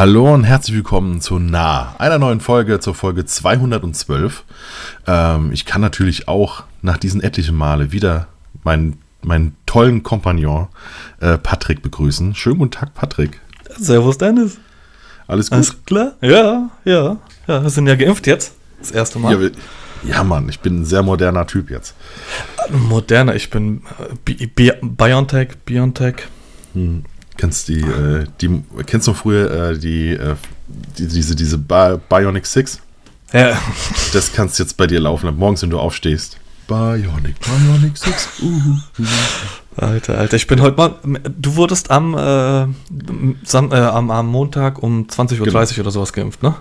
Hallo und herzlich willkommen zu Nah, einer neuen Folge, zur Folge 212. Ähm, ich kann natürlich auch nach diesen etlichen Male wieder meinen, meinen tollen Kompagnon äh, Patrick begrüßen. Schönen guten Tag, Patrick. Servus, Dennis. Alles gut? Alles klar? Ja, ja. Ja, wir sind ja geimpft jetzt. Das erste Mal. Ja, wir- ja, Mann, ich bin ein sehr moderner Typ jetzt. Moderner, ich bin äh, Bi Bi Biontech, Biontech. Hm. Kennst die, äh, die, kennst du früher äh, die, äh, die, diese, diese Bi Bionic 6? Ja, Das kannst jetzt bei dir laufen, morgens, wenn du aufstehst. Bionic, Bionic 6. Uh, Alter, Alter, ich bin heute mal. Du wurdest am, äh, Sam, äh, am, am Montag um 20.30 Uhr Genau. oder sowas geimpft, ne?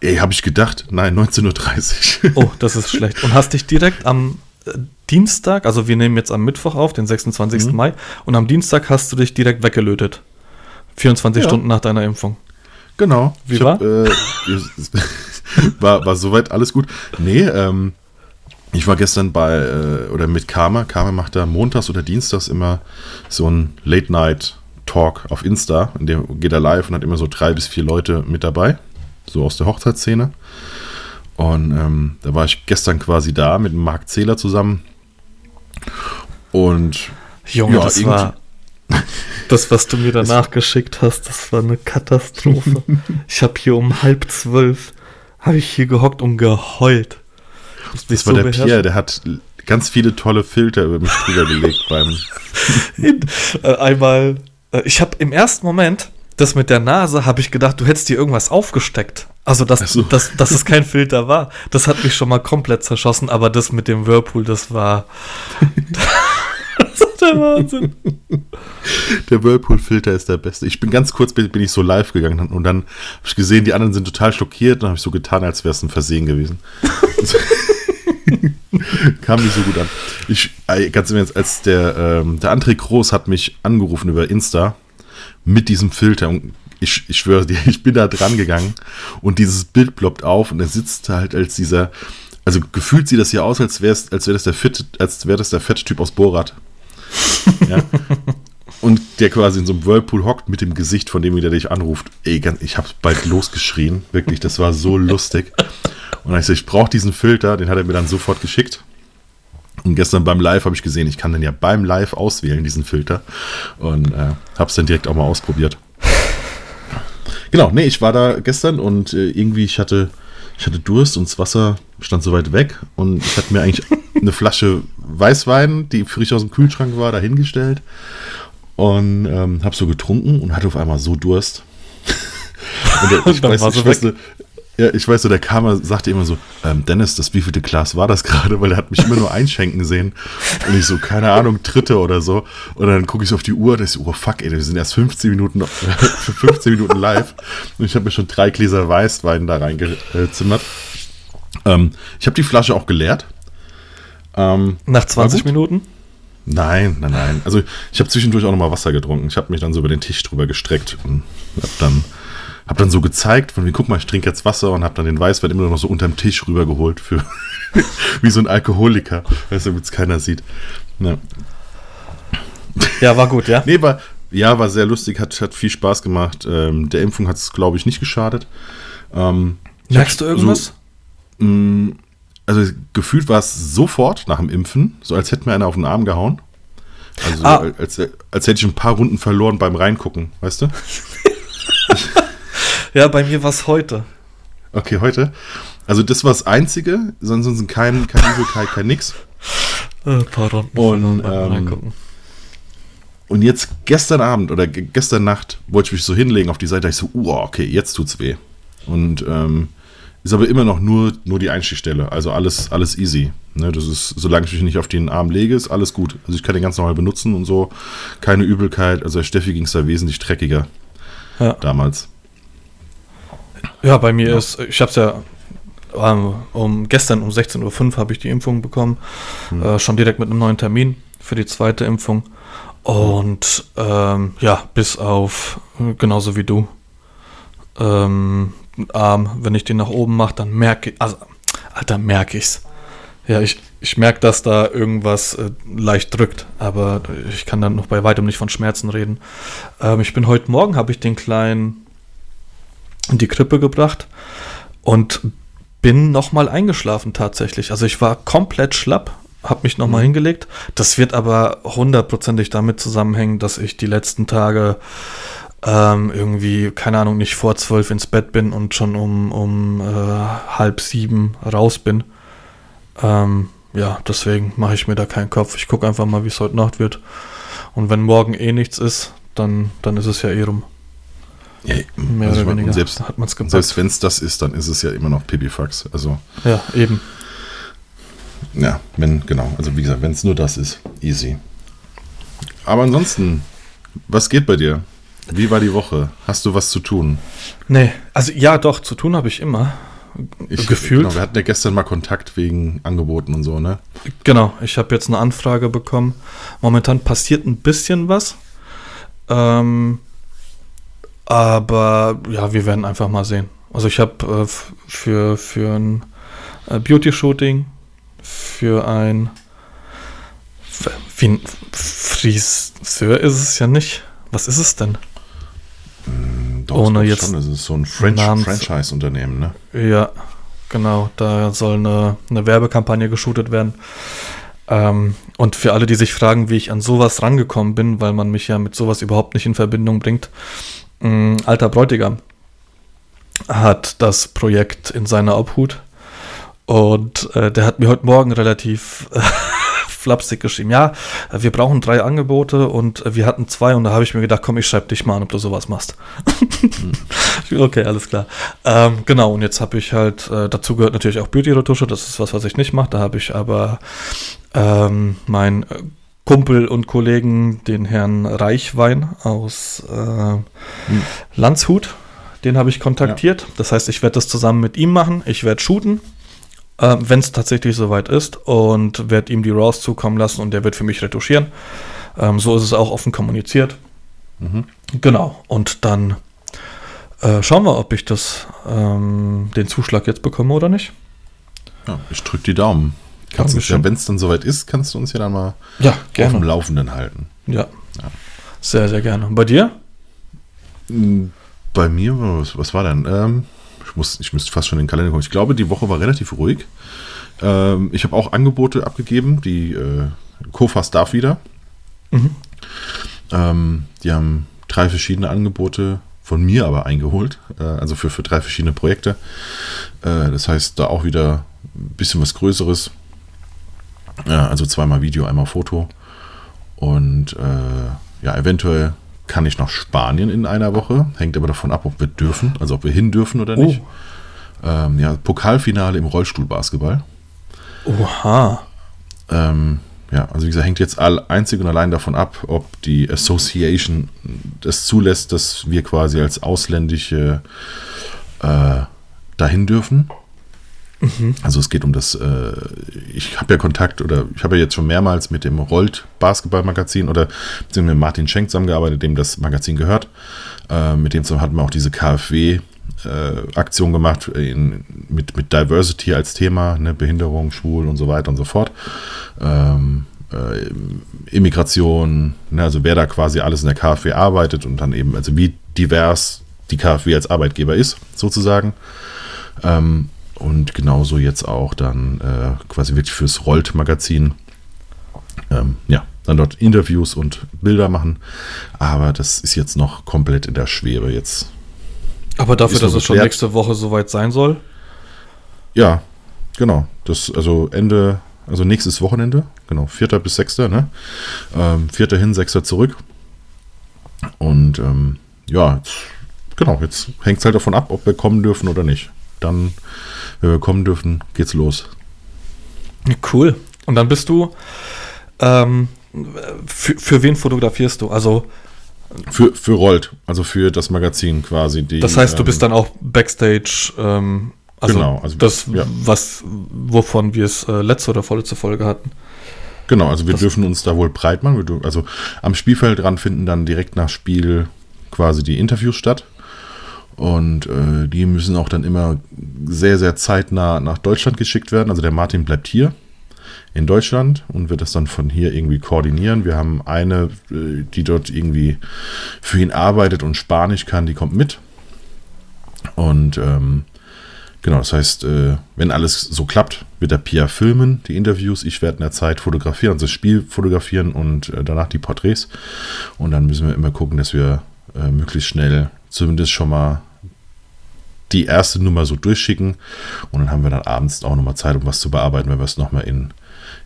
Ey, habe ich gedacht? Nein, 19.30 Uhr. Oh, das ist schlecht. Und hast dich direkt am äh, Dienstag, also wir nehmen jetzt am Mittwoch auf, den 26. Mhm. Mai, und am Dienstag hast du dich direkt weggelötet. 24 Ja. Stunden nach deiner Impfung. Genau. Wie Ich hab, äh, war, war soweit alles gut. Nee, ähm, ich war gestern bei, äh, oder mit Karma. Karma macht da montags oder dienstags immer so ein Late-Night-Talk auf Insta. In dem geht er live und hat immer so drei bis vier Leute mit dabei. So aus der Hochzeitsszene. Und ähm, da war ich gestern quasi da mit Marc Zähler zusammen. Und Junge, Ja, das war. Das, was du mir danach geschickt hast, das war eine Katastrophe. ich habe hier um halb zwölf, habe ich hier gehockt und geheult. Mich das war der beherrschen. Pierre, der hat ganz viele tolle Filter über mich drüber gelegt beim. Äh, einmal, äh, ich habe im ersten Moment, das mit der Nase, habe ich gedacht, du hättest dir irgendwas aufgesteckt. Also, dass, so. dass, dass es kein Filter war. Das hat mich schon mal komplett zerschossen, aber das mit dem Whirlpool, das war. das war der Wahnsinn. Der Whirlpool-Filter ist der beste. Ich bin ganz kurz, bin, bin ich so live gegangen und dann habe ich gesehen, die anderen sind total schockiert. Dann habe ich so getan, als wäre es ein Versehen gewesen. Kam nicht so gut an. Ich, ganz im Ernst, als der, ähm, der André Groß hat mich angerufen über Insta mit diesem Filter und ich, ich schwöre dir, ich bin da dran gegangen und dieses Bild ploppt auf und er sitzt halt als dieser, also gefühlt sieht das hier aus, als wäre als wär das der fitte, als wäre das der fette Typ aus Borat. Ja. Und der quasi in so einem Whirlpool hockt mit dem Gesicht von dem, der dich anruft. Ey, ich habe bald losgeschrien. Wirklich, das war so lustig. Und dann ich so, ich brauche diesen Filter, den hat er mir dann sofort geschickt. Und gestern beim Live habe ich gesehen, ich kann den ja beim Live auswählen, diesen Filter. Und äh, habe es dann direkt auch mal ausprobiert. Genau, nee, ich war da gestern und äh, irgendwie, ich hatte, ich hatte Durst und das Wasser stand so weit weg und ich hatte mir eigentlich eine Flasche Weißwein, die frisch aus dem Kühlschrank war, dahingestellt und ähm, habe so getrunken und hatte auf einmal so Durst. und der, ich, weiß, ich, weiß, ja, ich weiß so, der kam, sagte immer so, ähm, Dennis, das wievielte Glas war das gerade? Weil er hat mich immer nur einschenken sehen. Und ich so, keine Ahnung, dritte oder so. Und dann gucke ich so auf die Uhr, da ist so, oh fuck, ey, wir sind erst 15 Minuten, für 15 Minuten live. Und ich habe mir schon drei Gläser Weißwein da reingezimmert. Ähm, ich habe die Flasche auch geleert. Ähm, Nach 20 gut. Minuten? Nein, nein, nein. Also ich habe zwischendurch auch nochmal Wasser getrunken. Ich habe mich dann so über den Tisch drüber gestreckt und habe dann, hab dann so gezeigt, von wie, guck mal, ich trinke jetzt Wasser und habe dann den Weißwein immer noch so unterm Tisch rübergeholt für wie so ein Alkoholiker, weißt du, damit es keiner sieht. Ja. Ja, war gut, ja. Nee, war, ja, war sehr lustig, hat, hat viel Spaß gemacht. Ähm, der Impfung hat es, glaube ich, nicht geschadet. Ähm, Merkst du irgendwas? So, mh, also gefühlt war es sofort nach dem Impfen, so als hätte mir einer auf den Arm gehauen. Also Ah. als, als hätte ich ein paar Runden verloren beim Reingucken, weißt du? Ja, bei mir war es heute. Okay, heute. Also das war das Einzige, sonst kein, kein Übelkeit, kein nix. Äh, pardon. Und, ähm. Und jetzt gestern Abend oder ge- gestern Nacht wollte ich mich so hinlegen auf die Seite, da ich so, uh, okay, jetzt tut's weh. Und ähm, ist aber immer noch nur, nur die Einstichstelle, also alles, alles easy. Ne, das ist, solange ich mich nicht auf den Arm lege, ist alles gut. Also ich kann den ganz normal benutzen und so. Keine Übelkeit. Also Steffi ging es da wesentlich dreckiger Ja. damals. Ja, bei mir ist, ich habe es ja ähm, um gestern um 16.05 Uhr habe ich die Impfung bekommen. Äh, schon direkt mit einem neuen Termin für die zweite Impfung. Und ähm, ja, bis auf, äh, genauso wie du, ähm, Arm, wenn ich den nach oben mache, dann merke ich, also, Alter, merke ich's. Ja, ich, ich merke, dass da irgendwas äh, leicht drückt, aber ich kann dann noch bei weitem nicht von Schmerzen reden. Ähm, ich bin heute Morgen, habe ich den kleinen in die Krippe gebracht und bin nochmal eingeschlafen tatsächlich. Also ich war komplett schlapp, habe mich nochmal mhm. hingelegt. Das wird aber hundertprozentig damit zusammenhängen, dass ich die letzten Tage ähm, irgendwie, keine Ahnung, nicht vor zwölf ins Bett bin und schon um, um äh, halb sieben raus bin. Ähm, ja, deswegen mache ich mir da keinen Kopf. Ich gucke einfach mal, wie es heute Nacht wird. Und wenn morgen eh nichts ist, dann, dann ist es ja eh rum. Ja, Mehr also oder weniger selbst, hat man es Selbst wenn es das ist, dann ist es ja immer noch Pipifax. Also, ja, eben. Ja, wenn, genau. Also wie gesagt, wenn es nur das ist, easy. Aber ansonsten, was geht bei dir? Wie war die Woche? Hast du was zu tun? Nee, also ja, doch, zu tun habe ich immer. Ich, Gefühlt. Genau, wir hatten ja gestern mal Kontakt wegen Angeboten und so, ne? Genau, ich habe jetzt eine Anfrage bekommen. Momentan passiert ein bisschen was. Ähm, aber ja, wir werden einfach mal sehen. Also ich habe äh, für, für ein äh, Beauty-Shooting, für ein wie ein Friseur ist es ja nicht. Was ist es denn? Mm, doch, Ohne jetzt schon. Das ist so ein Franchise-Unternehmen, ne? Ja, genau. Da soll eine, eine Werbekampagne geshootet werden. Ähm, und für alle, die sich fragen, wie ich an sowas rangekommen bin, weil man mich ja mit sowas überhaupt nicht in Verbindung bringt, ein alter Bräutigam hat das Projekt in seiner Obhut und äh, der hat mir heute Morgen relativ äh, flapsig geschrieben, ja, wir brauchen drei Angebote und wir hatten zwei und da habe ich mir gedacht, komm, ich schreibe dich mal an, ob du sowas machst. mhm. okay, alles klar. Ähm, genau, und jetzt habe ich halt, äh, dazu gehört natürlich auch Beauty-Retusche, das ist was, was ich nicht mache, da habe ich aber ähm, mein Kumpel und Kollegen, den Herrn Reichwein aus äh, hm. Landshut. Den habe ich kontaktiert. Ja. Das heißt, ich werde das zusammen mit ihm machen. Ich werde shooten, äh, wenn es tatsächlich soweit ist, und werde ihm die Raws zukommen lassen und der wird für mich retuschieren. Ähm, so ist es auch offen kommuniziert. Mhm. Genau. Und dann äh, schauen wir, ob ich das, ähm, den Zuschlag jetzt bekomme oder nicht. Ja, ich drücke die Daumen. Kannst uns ja, wenn es dann soweit ist, kannst du uns ja dann mal ja, auf dem Laufenden halten. Ja. ja. Sehr, sehr gerne. Und bei dir? Hm, bei mir, was, was war denn? Ähm, ich, muss, ich müsste fast schon in den Kalender gucken. Ich glaube, die Woche war relativ ruhig. Ähm, ich habe auch Angebote abgegeben. Die äh, Kofas darf wieder. Mhm. Ähm, die haben drei verschiedene Angebote von mir aber eingeholt. Äh, also für, für drei verschiedene Projekte. Äh, das heißt, da auch wieder ein bisschen was Größeres. Ja, also zweimal Video, einmal Foto. Und äh, ja, eventuell kann ich nach Spanien in einer Woche. Hängt aber davon ab, ob wir dürfen, also ob wir hin dürfen oder nicht. Oh. Ähm, ja, Pokalfinale im Rollstuhlbasketball. Oha. Ähm, ja, also wie gesagt, hängt jetzt all, einzig und allein davon ab, ob die Association das zulässt, dass wir quasi als Ausländische äh, dahin dürfen. Mhm. Also es geht um das, äh, ich habe ja Kontakt oder ich habe ja jetzt schon mehrmals mit dem Rollt Basketball-Magazin oder mit Martin Schenk zusammengearbeitet, dem das Magazin gehört. Äh, mit dem hatten wir auch diese KfW äh, Aktion gemacht in, mit, mit Diversity als Thema, ne, Behinderung, Schwul und so weiter und so fort. Ähm, äh, Immigration, ne, also wer da quasi alles in der KfW arbeitet und dann eben, also wie divers die KfW als Arbeitgeber ist, sozusagen. Ähm, und genauso jetzt auch dann äh, quasi wirklich fürs Rollt-Magazin. Ähm, ja, dann dort Interviews und Bilder machen. Aber das ist jetzt noch komplett in der Schwebe jetzt. Aber dafür, dass es schon nächste Woche soweit sein soll? Ja, genau. Das, also Ende, also nächstes Wochenende, genau, 4. bis 6. Ne? Ähm, 4. hin, 6. zurück. Und ähm, ja, jetzt, genau, jetzt hängt es halt davon ab, ob wir kommen dürfen oder nicht. Dann wenn wir kommen dürfen, geht's los. Cool. Und dann bist du, ähm, für, für wen fotografierst du? Also für, für Rollt, also für das Magazin quasi. Die, das heißt, du bist ähm, dann auch Backstage, ähm, also genau, also das, ja. was, wovon wir es äh, letzte oder vorletzte Folge hatten. Genau, also wir das dürfen uns da wohl breit machen. Also am Spielfeld dran finden dann direkt nach Spiel quasi die Interviews statt. Und äh, die müssen auch dann immer sehr, sehr zeitnah nach Deutschland geschickt werden. Also der Martin bleibt hier in Deutschland und wird das dann von hier irgendwie koordinieren. Wir haben eine, äh, die dort irgendwie für ihn arbeitet und Spanisch kann, die kommt mit. Und ähm, genau, das heißt, äh, wenn alles so klappt, wird der Pia filmen, die Interviews. Ich werde in der Zeit fotografieren, also das Spiel fotografieren und äh, danach die Porträts. Und dann müssen wir immer gucken, dass wir äh, möglichst schnell zumindest schon mal die erste Nummer so durchschicken. Und dann haben wir dann abends auch nochmal Zeit, um was zu bearbeiten, wenn wir es nochmal in,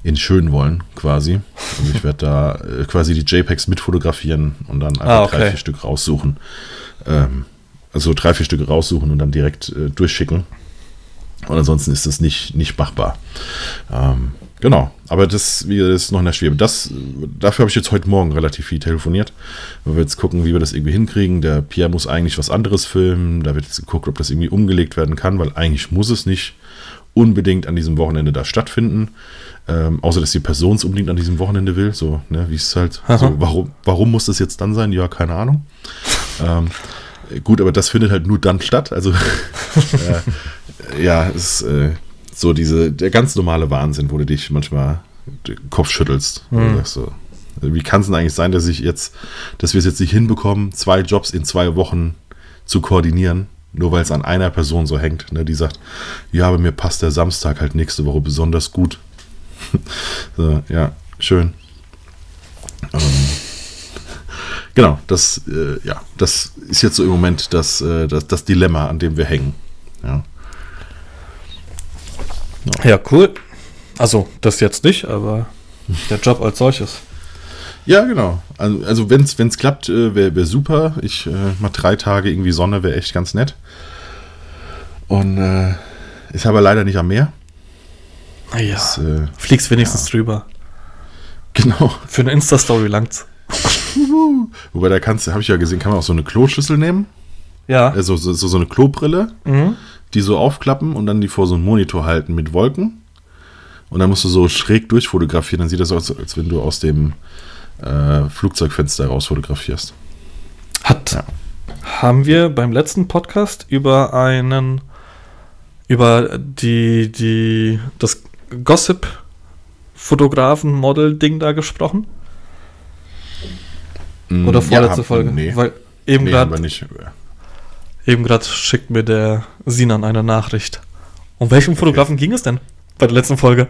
in schön wollen, quasi. Und ich werde da äh, quasi die JPEGs mitfotografieren und dann einfach Ah, okay. drei, vier Stück raussuchen. Ähm, also drei, vier Stücke raussuchen und dann direkt äh, durchschicken. Und ansonsten ist das nicht, nicht machbar. Ähm, genau, aber das, wie das ist noch in der Schwebe. Das, dafür habe ich jetzt heute Morgen relativ viel telefoniert, weil wir jetzt gucken, wie wir das irgendwie hinkriegen. Der Pierre muss eigentlich was anderes filmen. Da wird jetzt geguckt, ob das irgendwie umgelegt werden kann, weil eigentlich muss es nicht unbedingt an diesem Wochenende da stattfinden. Ähm, außer dass die Person es unbedingt an diesem Wochenende will. So, ne, wie es halt, so, warum, warum muss das jetzt dann sein? Ja, keine Ahnung. ähm, gut, aber das findet halt nur dann statt. Also, äh, ja, es ist äh, so diese, der ganz normale Wahnsinn, wo du dich manchmal den Kopf schüttelst. Hm. sagst so, wie kann es denn eigentlich sein, dass ich jetzt, dass wir es jetzt nicht hinbekommen, zwei Jobs in zwei Wochen zu koordinieren, nur weil es an einer Person so hängt, ne, die sagt, ja, aber mir passt der Samstag halt nächste Woche besonders gut. so, ja, schön. Ähm, genau, das, äh, ja, das ist jetzt so im Moment das, äh, das, das Dilemma, an dem wir hängen. Ja. Ja, cool. Also, das jetzt nicht, aber der Job als solches. Ja, genau. Also, also wenn es klappt, äh, wäre wär super. Ich äh, mal drei Tage irgendwie Sonne wäre echt ganz nett. Und äh, ist aber leider nicht am Meer. Naja, Das, äh, fliegst wenigstens drüber. genau. Für eine Insta-Story langt's. Wobei da kannst, habe ich ja gesehen, kann man auch so eine Kloschüssel nehmen. Ja. Also so, so, so eine Klobrille, Mhm. Die so aufklappen und dann die vor so einen Monitor halten mit Wolken. Und dann musst du so schräg durchfotografieren. Dann sieht das aus, als wenn du aus dem äh, Flugzeugfenster raus fotografierst. Hat, Ja. haben wir beim letzten Podcast über einen, über die, die, das Gossip-Fotografen-Model-Ding da gesprochen? Mm, Oder vorletzte hab- Folge? Nee, Weil eben nee gerade nicht. Eben gerade schickt mir der Sinan eine Nachricht. Um welchen Fotografen ging es denn bei der letzten Folge?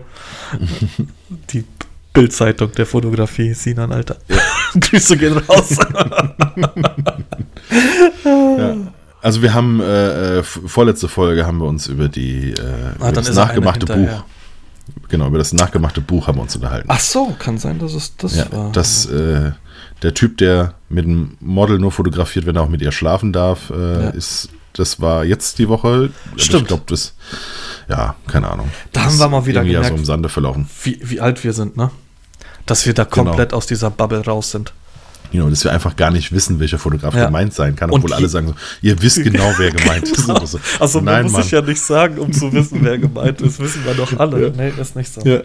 Die Bildzeitung der Fotografie, Sinan, Alter. Grüße gehen raus. Ja. Also wir haben, äh, äh, vorletzte Folge haben wir uns über die, äh, Ah, das nachgemachte Buch, genau, über das nachgemachte Buch haben wir uns unterhalten. Ach so, kann sein, dass es das ja, war. das, äh, der Typ, der mit dem Model nur fotografiert, wenn er auch mit ihr schlafen darf, äh, Ja. ist, das war jetzt die Woche. Stimmt. Ich glaube, das, ja, keine Ahnung. Da haben wir mal wieder ja so gemerkt. im Sande verlaufen. wie, wie alt wir sind, ne? Dass wir da Genau. komplett aus dieser Bubble raus sind. Genau, dass wir einfach gar nicht wissen, welcher Fotograf Ja. gemeint sein kann, obwohl alle sagen so, ihr wisst genau, wer gemeint ist. Genau. So, Also man nein, muss Mann. sich ja nicht sagen, um zu wissen, wer gemeint ist. Wissen wir doch alle. Ja. Nee, ist nicht so. ja.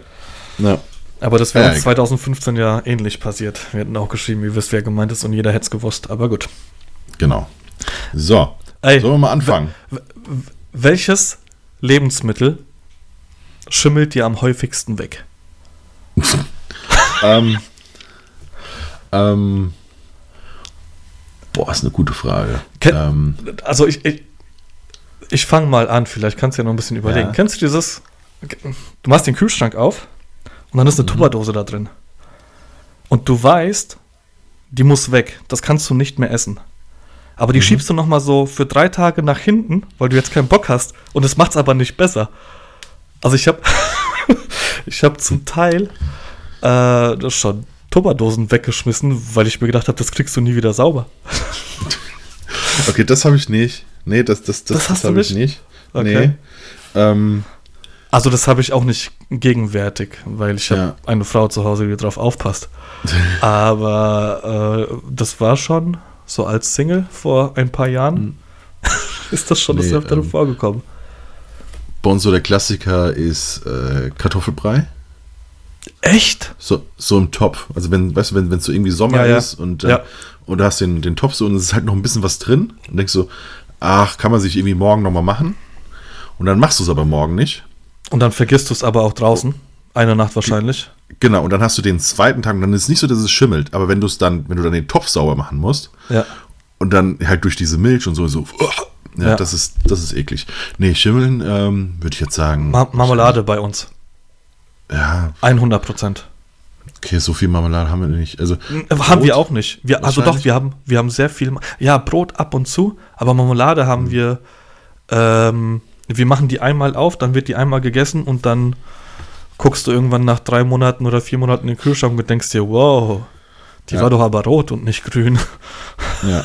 Ja. Aber das wäre Ja, uns egal. 2015 ja ähnlich passiert. Wir hätten auch geschrieben, ihr wisst, wer gemeint ist und jeder hätte es gewusst. Aber gut. Genau. So, Ey, sollen wir mal anfangen? welches Lebensmittel schimmelt dir am häufigsten weg? ähm, ähm, boah, ist eine gute Frage. Ken- ähm, Also ich, ich, ich fange mal an, vielleicht kannst du ja noch ein bisschen überlegen. Ja. Kennst du dieses, du machst den Kühlschrank auf und dann ist eine Mhm. Tupperdose da drin. Und du weißt, die muss weg. Das kannst du nicht mehr essen. Aber die Mhm. schiebst du noch mal so für drei Tage nach hinten, weil du jetzt keinen Bock hast. Und es macht's aber nicht besser. Also ich habe ich habe zum Teil äh, das schon Tupperdosen weggeschmissen, weil ich mir gedacht habe, das kriegst du nie wieder sauber. okay, das habe ich nicht. Nee, das, das, das, Das du habe ich nicht? nicht. Okay. Nee. Ähm, Also das habe ich auch nicht gegenwärtig, weil ich habe Ja. eine Frau zu Hause, die drauf aufpasst. Aber äh, das war schon so als Single vor ein paar Jahren. ist das schon Hm. Nee, Öfteren ähm, vorgekommen. bei uns so der Klassiker ist äh, Kartoffelbrei. Echt? So, so im Topf. Also wenn, weißt du, wenn es so irgendwie Sommer Ja, ja. ist und, äh, Ja. und du hast den, den Topf so und es ist halt noch ein bisschen was drin und denkst so, ach, kann man sich irgendwie morgen nochmal machen? Und dann machst du es aber morgen nicht. Und dann vergisst du es aber auch draußen. Eine Nacht wahrscheinlich. Genau, und dann hast du den zweiten Tag und dann ist es nicht so, dass es schimmelt, aber wenn du es dann, wenn du dann den Topf sauber machen musst Ja. und dann halt durch diese Milch und so, so Ja, das ist, das ist eklig. Nee, Schimmeln, ähm, würde ich jetzt sagen. Ma Marmelade bei uns. Ja, 100 Prozent. okay, so viel Marmelade haben wir nicht. Also, Haben wir auch nicht. Wir, also doch, wir haben, wir haben sehr viel. Ja, Brot ab und zu, aber Marmelade haben Mhm. wir. Ähm, wir machen die einmal auf, dann wird die einmal gegessen und dann guckst du irgendwann nach drei Monaten oder vier Monaten in den Kühlschrank und denkst dir, wow, die Ja. war doch aber rot und nicht grün. Ja.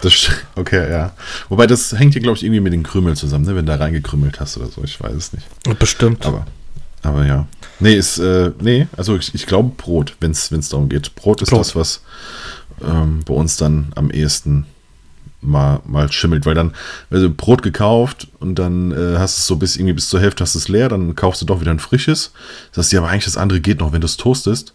Das, okay, ja. Wobei das hängt hier, glaube ich, irgendwie mit den Krümeln zusammen, ne? wenn du da reingekrümelt hast oder so. Ich weiß es nicht. Bestimmt. Aber, aber ja. Nee, ist, äh, nee, also ich, ich glaube Brot, wenn es darum geht. Brot ist Brot. das, was ähm, bei uns dann am ehesten mal, mal schimmelt, weil dann, also Brot gekauft und dann äh, hast du es so bis irgendwie bis zur Hälfte hast du es leer, dann kaufst du doch wieder ein frisches. Das heißt, ja, aber eigentlich das andere geht noch, wenn du es toastest.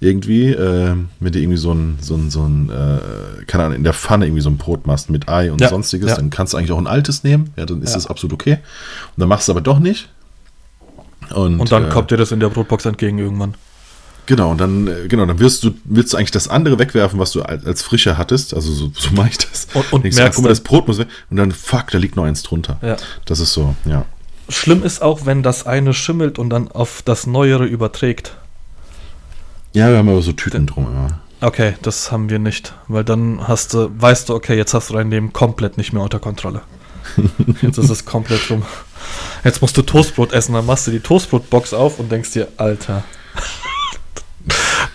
Irgendwie, äh, mit dir irgendwie so ein, so ein, so ein, äh, keine Ahnung, in der Pfanne irgendwie so ein Brot machst mit Ei und Ja, sonstiges, ja. dann kannst du eigentlich auch ein altes nehmen, ja, dann ist Ja. das absolut okay. Und dann machst du es aber doch nicht. Und, und dann äh, kommt dir das in der Brotbox entgegen irgendwann. Genau, und dann, äh, genau, dann wirst du, willst du eigentlich das andere wegwerfen, was du als, als frischer hattest. Also so, so mache ich das. Und- und Denkst du, merkst guck mal, das Brot muss weg. Und dann, fuck, da liegt noch eins drunter. Ja. Das ist so, ja. Schlimm ist auch, wenn das eine schimmelt und dann auf das Neuere überträgt. Ja, wir haben aber so Tüten drum immer. Okay, das haben wir nicht, weil dann hast du, weißt du, okay, jetzt hast du dein Leben komplett nicht mehr unter Kontrolle. Jetzt ist es komplett rum. Jetzt musst du Toastbrot essen, dann machst du die Toastbrotbox auf und denkst dir, Alter,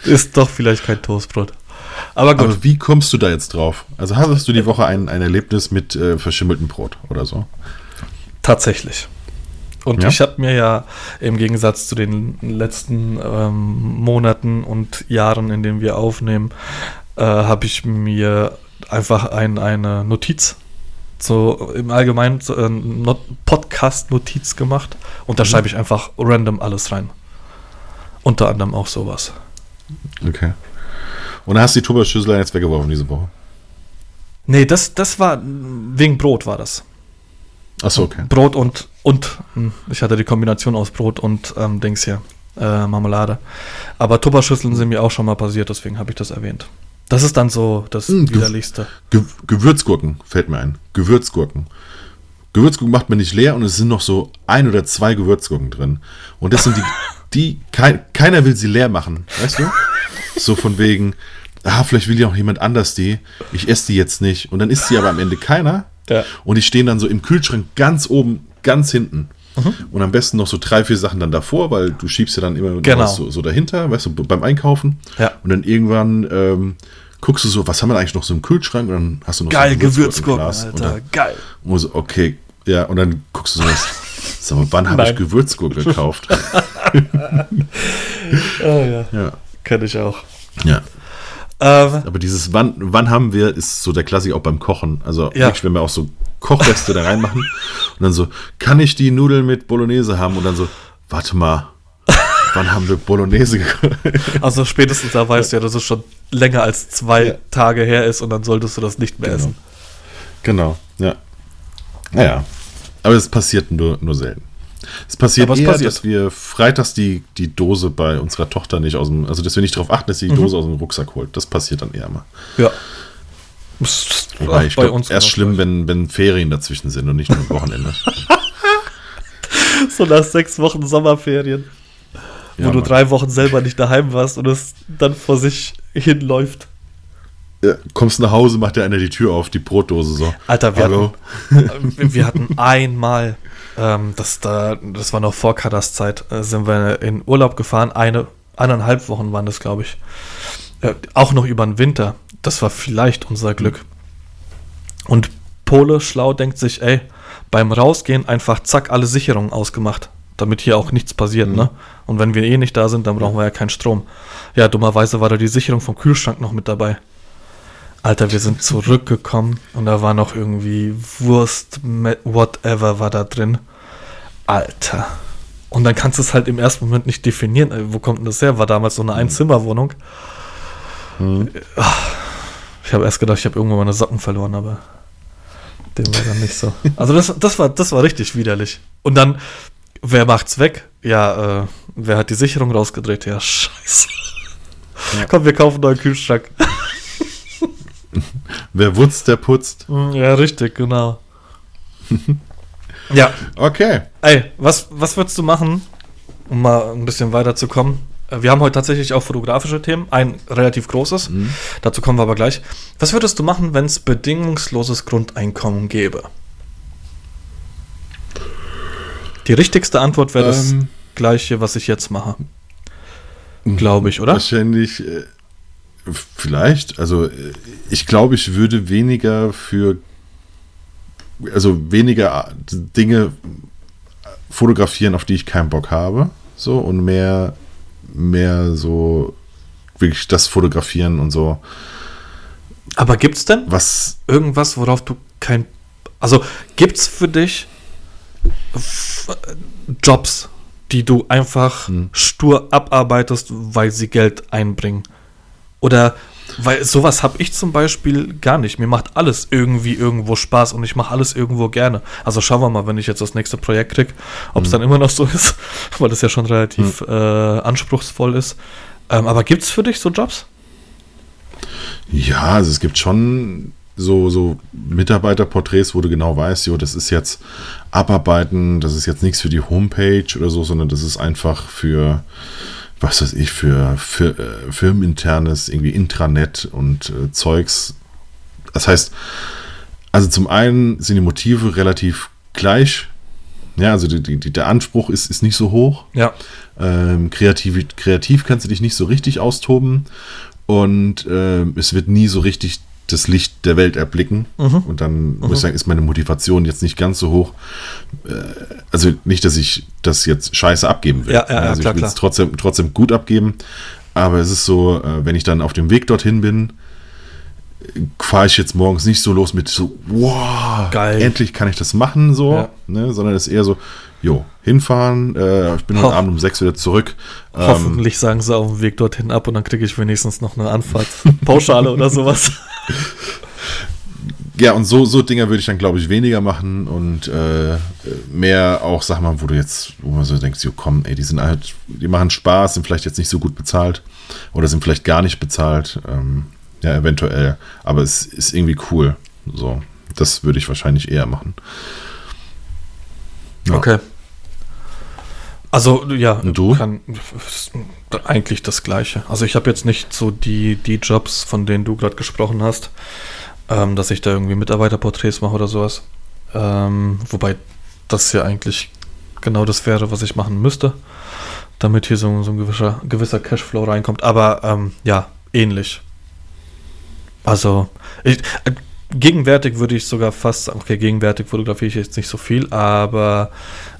ist doch vielleicht kein Toastbrot. Aber gut, Aber wie kommst du da jetzt drauf? Also hattest du die Woche ein, ein Erlebnis mit äh, verschimmeltem Brot oder so? tatsächlich. Und Ja? ich habe mir ja im Gegensatz zu den letzten ähm, Monaten und Jahren, in denen wir aufnehmen, äh, habe ich mir einfach ein, eine Notiz, so im Allgemeinen so, äh, Not Podcast-Notiz gemacht und da Mhm. schreibe ich einfach random alles rein. Unter anderem auch sowas. Okay. Und hast du die Tupperschüssel jetzt weggeworfen diese Woche. Nee, das, das war wegen Brot war das. Achso, okay. Brot und, und, hm, ich hatte die Kombination aus Brot und ähm, Dings hier, äh, Marmelade. Aber Tupperschüsseln sind mir auch schon mal passiert, deswegen habe ich das erwähnt. Das ist dann so das Hm, widerlichste. Ge Gewürzgurken fällt mir ein. Gewürzgurken. Gewürzgurken macht man nicht leer und es sind noch so ein oder zwei Gewürzgurken drin. Und das sind die, die kein, keiner will sie leer machen, weißt du? So von wegen, ah, vielleicht will ja auch jemand anders die. Ich esse die jetzt nicht. Und dann isst sie aber am Ende keiner. Ja. Und die stehen dann so im Kühlschrank ganz oben, ganz hinten. Mhm. Und am besten noch so drei, vier Sachen dann davor, weil du schiebst ja dann immer Genau. was so, so dahinter, weißt du, beim Einkaufen. Ja. Und dann irgendwann ähm, guckst du so, was haben wir eigentlich noch so im Kühlschrank? Und dann hast du noch Geil, so Gewürzgurken, Alter, dann, geil. und so, okay, ja, und dann guckst du so, sag mal, wann habe ich. Gewürzgurke gekauft? Oh ja, ja. kenne ich auch. ja. Ähm, Aber dieses wann, wann haben wir, ist so der Klassiker auch beim Kochen. Also Ja. wirklich, wenn wir auch so Kochreste da reinmachen und dann so, kann ich die Nudeln mit Bolognese haben? Und dann so, warte mal, wann haben wir Bolognese gekocht? also spätestens da weißt du ja, dass es schon länger als zwei Ja. Tage her ist und dann solltest du das nicht mehr Genau. essen. Genau, ja. Naja, aber es passiert nur, nur selten. Es passiert Aber eher, passiert. dass wir freitags die, die Dose bei unserer Tochter nicht aus dem, also dass wir nicht darauf achten, dass sie die Dose aus dem Rucksack holt. Das passiert dann eher mal. Ja. Wobei ich glaube, erst genau schlimm, gleich. wenn, wenn Ferien dazwischen sind und nicht nur ein Wochenende. So nach sechs Wochen Sommerferien, wo Ja, du Mann. drei Wochen selber nicht daheim warst und es dann vor sich hinläuft. Ja, kommst nach Hause, macht der einer die Tür auf, die Brotdose so. Alter, wir Hallo? wir wir hatten einmal, ähm, das, da, das war noch vor Kadas Zeit, äh, sind wir in Urlaub gefahren. Eine, eineinhalb Wochen waren das, glaube ich. Äh, auch noch über den Winter. Das war vielleicht unser Glück. Und Pole schlau denkt sich, ey, beim Rausgehen einfach zack, alle Sicherungen ausgemacht, damit hier auch nichts passiert, ne? Und wenn wir eh nicht da sind, dann brauchen wir ja keinen Strom. Ja, dummerweise war da die Sicherung vom Kühlschrank noch mit dabei. Alter, wir sind zurückgekommen und da war noch irgendwie Wurst, whatever war da drin. Alter. Und dann kannst du es halt im ersten Moment nicht definieren. Äh, Wo kommt denn das her? War damals so eine Einzimmerwohnung. Ah, Ich habe erst gedacht, ich habe irgendwann meine Socken verloren, aber dem war dann nicht so. Also das, das, war, das war richtig widerlich. Und dann, wer macht's weg? Ja, äh, wer hat die Sicherung rausgedreht? Ja, scheiße. Komm, wir kaufen einen neuen Kühlschrank. Wer wutzt, der putzt. Mm, Ja, richtig, genau. Ja. Okay. Ey, was, was würdest du machen, um mal ein bisschen weiterzukommen? Äh, Wir haben heute tatsächlich auch fotografische Themen, ein relativ großes. Dazu kommen wir aber gleich. Was würdest du machen, wenn es bedingungsloses Grundeinkommen gäbe? Die richtigste Antwort wäre das Ähm. gleiche, was ich jetzt mache. Glaube ich, oder? Wahrscheinlich, äh, vielleicht. Also, ich glaube, ich würde weniger für, also weniger Dinge fotografieren, auf die ich keinen Bock habe. So und mehr, mehr so wirklich das Fotografieren und so. Aber gibt's denn Was, irgendwas, worauf du kein. Also, gibt's für dich Jobs, die du einfach Hm. stur abarbeitest, weil sie Geld einbringen? Oder weil sowas habe ich zum Beispiel gar nicht. Mir macht alles irgendwie irgendwo Spaß und ich mache alles irgendwo gerne. Also schauen wir mal, wenn ich jetzt das nächste Projekt krieg, ob es dann immer noch so ist, weil das ja schon relativ äh, anspruchsvoll ist. Ähm, aber gibt's für dich so Jobs? Ja, also es gibt schon so, so Mitarbeiterporträts, wo du genau weißt, jo, das ist jetzt Abarbeiten, das ist jetzt nichts für die Homepage oder so, sondern das ist einfach für, was weiß ich, für, für äh, firmeninternes, irgendwie Intranet und äh, Zeugs. Das heißt, also zum einen sind die Motive relativ gleich. Ja, also die, die, der Anspruch ist, ist nicht so hoch. Ja. Ähm, kreativ, kreativ kannst du dich nicht so richtig austoben und ähm, es wird nie so richtig das Licht der Welt erblicken. Mhm. Und dann muss ich sagen, ist meine Motivation jetzt nicht ganz so hoch. Äh, also nicht, dass ich das jetzt scheiße abgeben will. Ja, ja, ja, also klar, ich will es trotzdem, trotzdem gut abgeben. Aber es ist so, äh, wenn ich dann auf dem Weg dorthin bin, fahre ich jetzt morgens nicht so los mit so, wow, Geil. endlich kann ich das machen, so, Ja. ne, sondern es ist eher so, jo, hinfahren, äh, ich bin heute Ho- Abend um sechs wieder zurück. Ähm, Hoffentlich sagen sie auf dem Weg dorthin ab und dann kriege ich wenigstens noch eine Anfahrtspauschale oder sowas. Ja, und so, so Dinger würde ich dann, glaube ich, weniger machen und äh, mehr auch, sag mal, wo du jetzt, wo man so denkst, jo, komm, ey, die sind halt, die machen Spaß, sind vielleicht jetzt nicht so gut bezahlt oder sind vielleicht gar nicht bezahlt. Ähm, ja, eventuell. Aber es ist irgendwie cool. So, das würde ich wahrscheinlich eher machen. Ja. Okay. Also, ja, Und du? Kann, eigentlich das Gleiche. Also, ich habe jetzt nicht so die, die Jobs, von denen du gerade gesprochen hast, ähm, dass ich da irgendwie Mitarbeiterporträts mache oder sowas. Ähm, wobei das ja eigentlich genau das wäre, was ich machen müsste, damit hier so, so ein gewisser, gewisser Cashflow reinkommt. Aber ähm, ja, ähnlich. Also, ich, äh, gegenwärtig würde ich sogar fast sagen, okay, gegenwärtig fotografiere ich jetzt nicht so viel, aber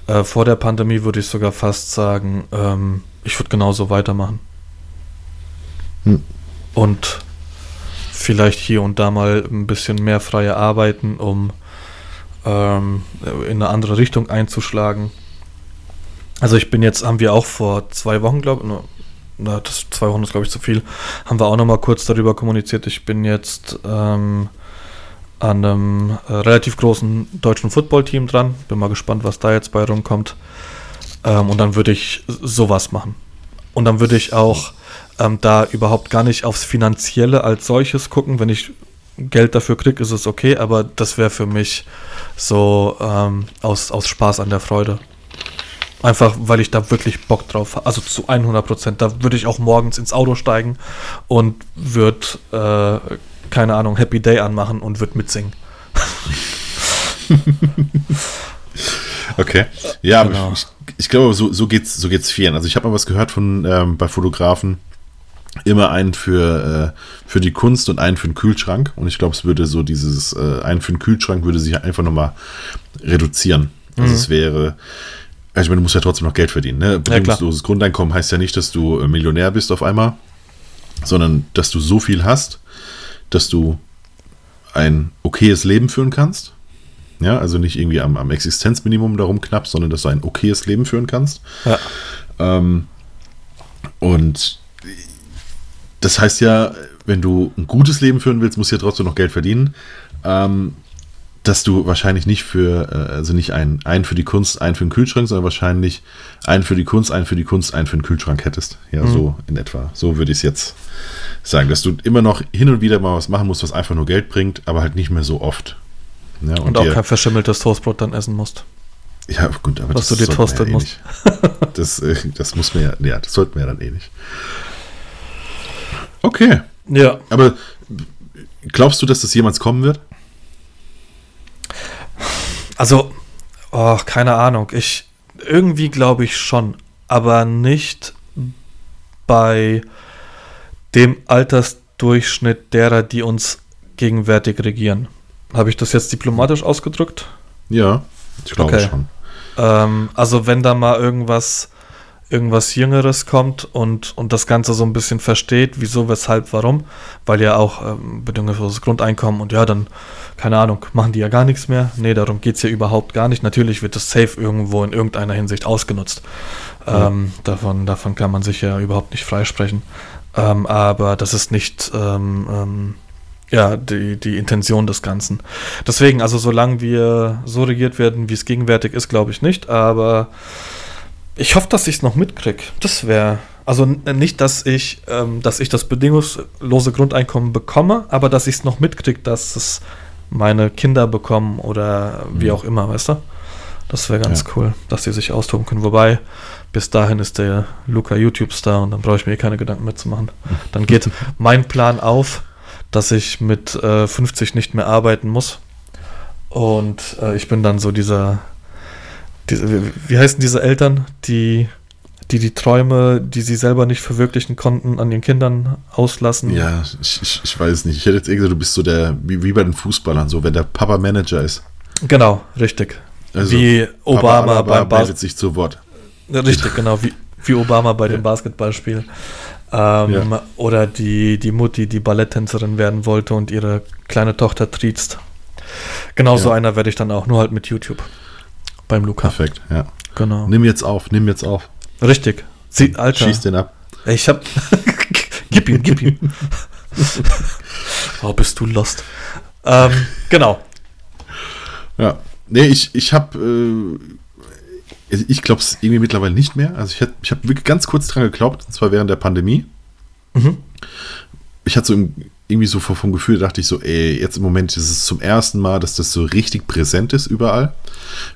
äh, vor der Pandemie würde ich sogar fast sagen, ähm, ich würde genauso weitermachen. Hm. Und vielleicht hier und da mal ein bisschen mehr freie arbeiten, um ähm, in eine andere Richtung einzuschlagen. Also ich bin jetzt, haben wir auch vor zwei Wochen, glaube ich, na, das zwei Wochen ist, glaube ich, zu viel, haben wir auch noch mal kurz darüber kommuniziert. Ich bin jetzt ähm, an einem äh, relativ großen deutschen Footballteam dran. Bin mal gespannt, was da jetzt bei rumkommt. Ähm, und dann würde ich sowas machen. Und dann würde ich auch ähm, da überhaupt gar nicht aufs Finanzielle als solches gucken. Wenn ich Geld dafür kriege, ist es okay, aber das wäre für mich so ähm, aus, aus Spaß an der Freude. Einfach, weil ich da wirklich Bock drauf habe. Also zu 100 Prozent. Da würde ich auch morgens ins Auto steigen und würde, äh, keine Ahnung, Happy Day anmachen und würde mitsingen. Okay. Ja, Genau. aber ich, ich glaube, so, so geht es so geht's vielen. Also ich habe mal was gehört von ähm, bei Fotografen. Immer einen für, äh, für die Kunst und einen für den Kühlschrank. Und ich glaube, es würde so dieses, äh, einen für den Kühlschrank würde sich einfach nochmal reduzieren. Also Mhm. es wäre, also ich meine, du musst ja trotzdem noch Geld verdienen. Ne? Bedingungsloses Grundeinkommen heißt ja nicht, dass du äh, Millionär bist auf einmal, sondern dass du so viel hast, dass du ein okayes Leben führen kannst. Ja, also nicht irgendwie am, am Existenzminimum darum knappst, sondern dass du ein okayes Leben führen kannst. Ja. Ähm, und das heißt ja, wenn du ein gutes Leben führen willst, musst du ja trotzdem noch Geld verdienen. Ähm, dass du wahrscheinlich nicht für, äh, also nicht ein, ein für die Kunst, ein für den Kühlschrank, sondern wahrscheinlich ein für die Kunst, ein für die Kunst, ein für den Kühlschrank hättest. Ja, Mhm. so in etwa. So würde ich es jetzt sagen, dass du immer noch hin und wieder mal was machen musst, was einfach nur Geld bringt, aber halt nicht mehr so oft. Ja, und Und, auch dir- kein verschimmeltes Toastbrot dann essen musst. Ja, gut, aber Was du dir toasten ja eh musst. nicht. Das, äh, das muss man ja, ja, das sollten wir ja dann eh nicht. Okay, Ja. aber glaubst du, dass das jemals kommen wird? Also, oh, keine Ahnung. Ich irgendwie glaube ich schon, aber nicht bei dem Altersdurchschnitt derer, die uns gegenwärtig regieren. Habe ich das jetzt diplomatisch ausgedrückt? Ja, ich glaube Okay. schon. Ähm, also wenn da mal irgendwas, irgendwas Jüngeres kommt und, und das Ganze so ein bisschen versteht, wieso, weshalb, warum, weil ja auch ähm, bedingungsloses Grundeinkommen und ja, dann, keine Ahnung, machen die ja gar nichts mehr. Nee, darum geht es ja überhaupt gar nicht. Natürlich wird das Safe irgendwo in irgendeiner Hinsicht ausgenutzt. Ja. Ähm, davon, davon kann man sich ja überhaupt nicht freisprechen. Ähm, aber das ist nicht ähm, ähm, ja, die, die Intention des Ganzen. Deswegen, also solange wir so regiert werden, wie es gegenwärtig ist, glaube ich nicht, aber ich hoffe, dass ich es noch mitkriege. Das wäre, also n- nicht, dass ich, ähm, dass ich das bedingungslose Grundeinkommen bekomme, aber dass ich es noch mitkriege, dass es meine Kinder bekommen oder wie Mhm. auch immer, weißt du? Das wäre ganz Ja. cool, dass sie sich austoben können. Wobei, bis dahin ist der Luca YouTube-Star und dann brauche ich mir eh keine Gedanken mitzumachen. Dann geht mein Plan auf, dass ich mit äh, 50 nicht mehr arbeiten muss. Und äh, ich bin dann so dieser, diese, wie, heißen diese Eltern, die, die die Träume, die sie selber nicht verwirklichen konnten, an ihren Kindern auslassen? Ja, ich, ich, ich weiß nicht. Ich hätte jetzt eh gesagt, du bist so der, wie, wie bei den Fußballern, so, wenn der Papa Manager ist. Genau, richtig. Also, wie Obama beim Bas meldet sich zu Wort. Richtig, genau, wie, wie Obama bei dem Basketballspiel. Ähm, Ja. Oder die, die Mutti, die Balletttänzerin werden wollte und ihre kleine Tochter triezt. Genau so Ja. einer werde ich dann auch, nur halt mit YouTube. Beim Luca. Perfekt, ja. Genau. Nimm jetzt auf, nimm jetzt auf. Richtig. Sie, Alter. Schieß den ab. Ich hab. gib ihm, gib ihm. oh, bist du lost. Ähm, genau. Ja. Nee, ich, ich habe, äh, ich glaube es irgendwie mittlerweile nicht mehr. Also ich, hätt- ich habe wirklich ganz kurz dran geglaubt, und zwar während der Pandemie. Mhm. Ich hatte so im, irgendwie so vom Gefühl, dachte ich so, ey, jetzt im Moment ist es zum ersten Mal, dass das so richtig präsent ist überall.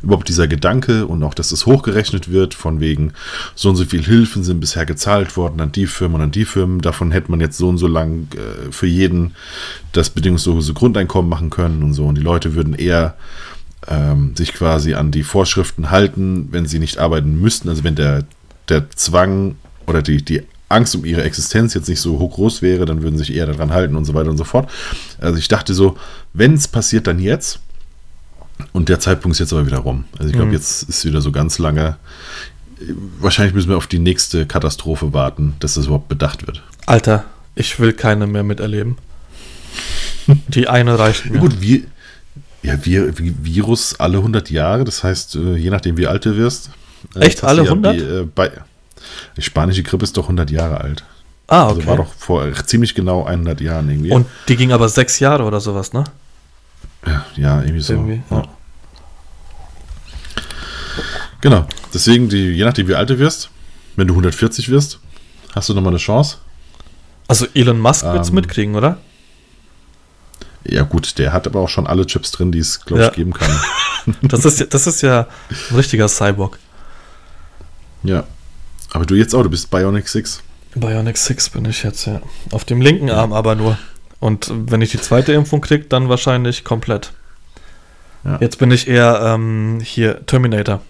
Überhaupt dieser Gedanke und auch, dass das hochgerechnet wird, von wegen so und so viel Hilfen sind bisher gezahlt worden an die Firmen und an die Firmen. Davon hätte man jetzt so und so lang äh, für jeden das bedingungslose Grundeinkommen machen können und so. Und die Leute würden eher ähm, sich quasi an die Vorschriften halten, wenn sie nicht arbeiten müssten. Also wenn der, der Zwang oder die, die Angst um ihre Existenz jetzt nicht so hoch groß wäre, dann würden sie sich eher daran halten und so weiter und so fort. Also ich dachte so, wenn es passiert, dann jetzt. Und der Zeitpunkt ist jetzt aber wieder rum. Also ich glaube, Mhm. jetzt ist wieder so ganz lange. Wahrscheinlich müssen wir auf die nächste Katastrophe warten, dass das überhaupt bedacht wird. Alter, ich will keine mehr miterleben. Die eine reicht mir. Ja, gut, wir, ja, wir, Vi- Virus alle 100 Jahre, das heißt, äh, je nachdem, wie alt du wirst. äh, Echt? Alle ja 100? Die, äh, bei, die spanische Grippe ist doch 100 Jahre alt. ah, Also war okay. doch vor ziemlich genau 100 Jahren irgendwie. Und die ging aber sechs Jahre oder sowas, ne? ja, ja, irgendwie so. Irgendwie, ja. ja. Genau. Deswegen, die, je nachdem, wie alt du wirst, wenn du 140 wirst, hast du nochmal eine Chance. Also Elon Musk wird's Ähm, mitkriegen, oder? Ja, gut, der hat aber auch schon alle Chips drin, die es, glaube Ja. ich, geben kann. Das ist, ja- das ist ja ein richtiger Cyborg. ja. Aber du jetzt auch, du bist Bionic 6. Bionic 6 bin ich jetzt, ja. Auf dem linken Arm aber nur. Und wenn ich die zweite Impfung kriege, dann wahrscheinlich komplett. Ja. Jetzt bin ich eher ähm, hier Terminator.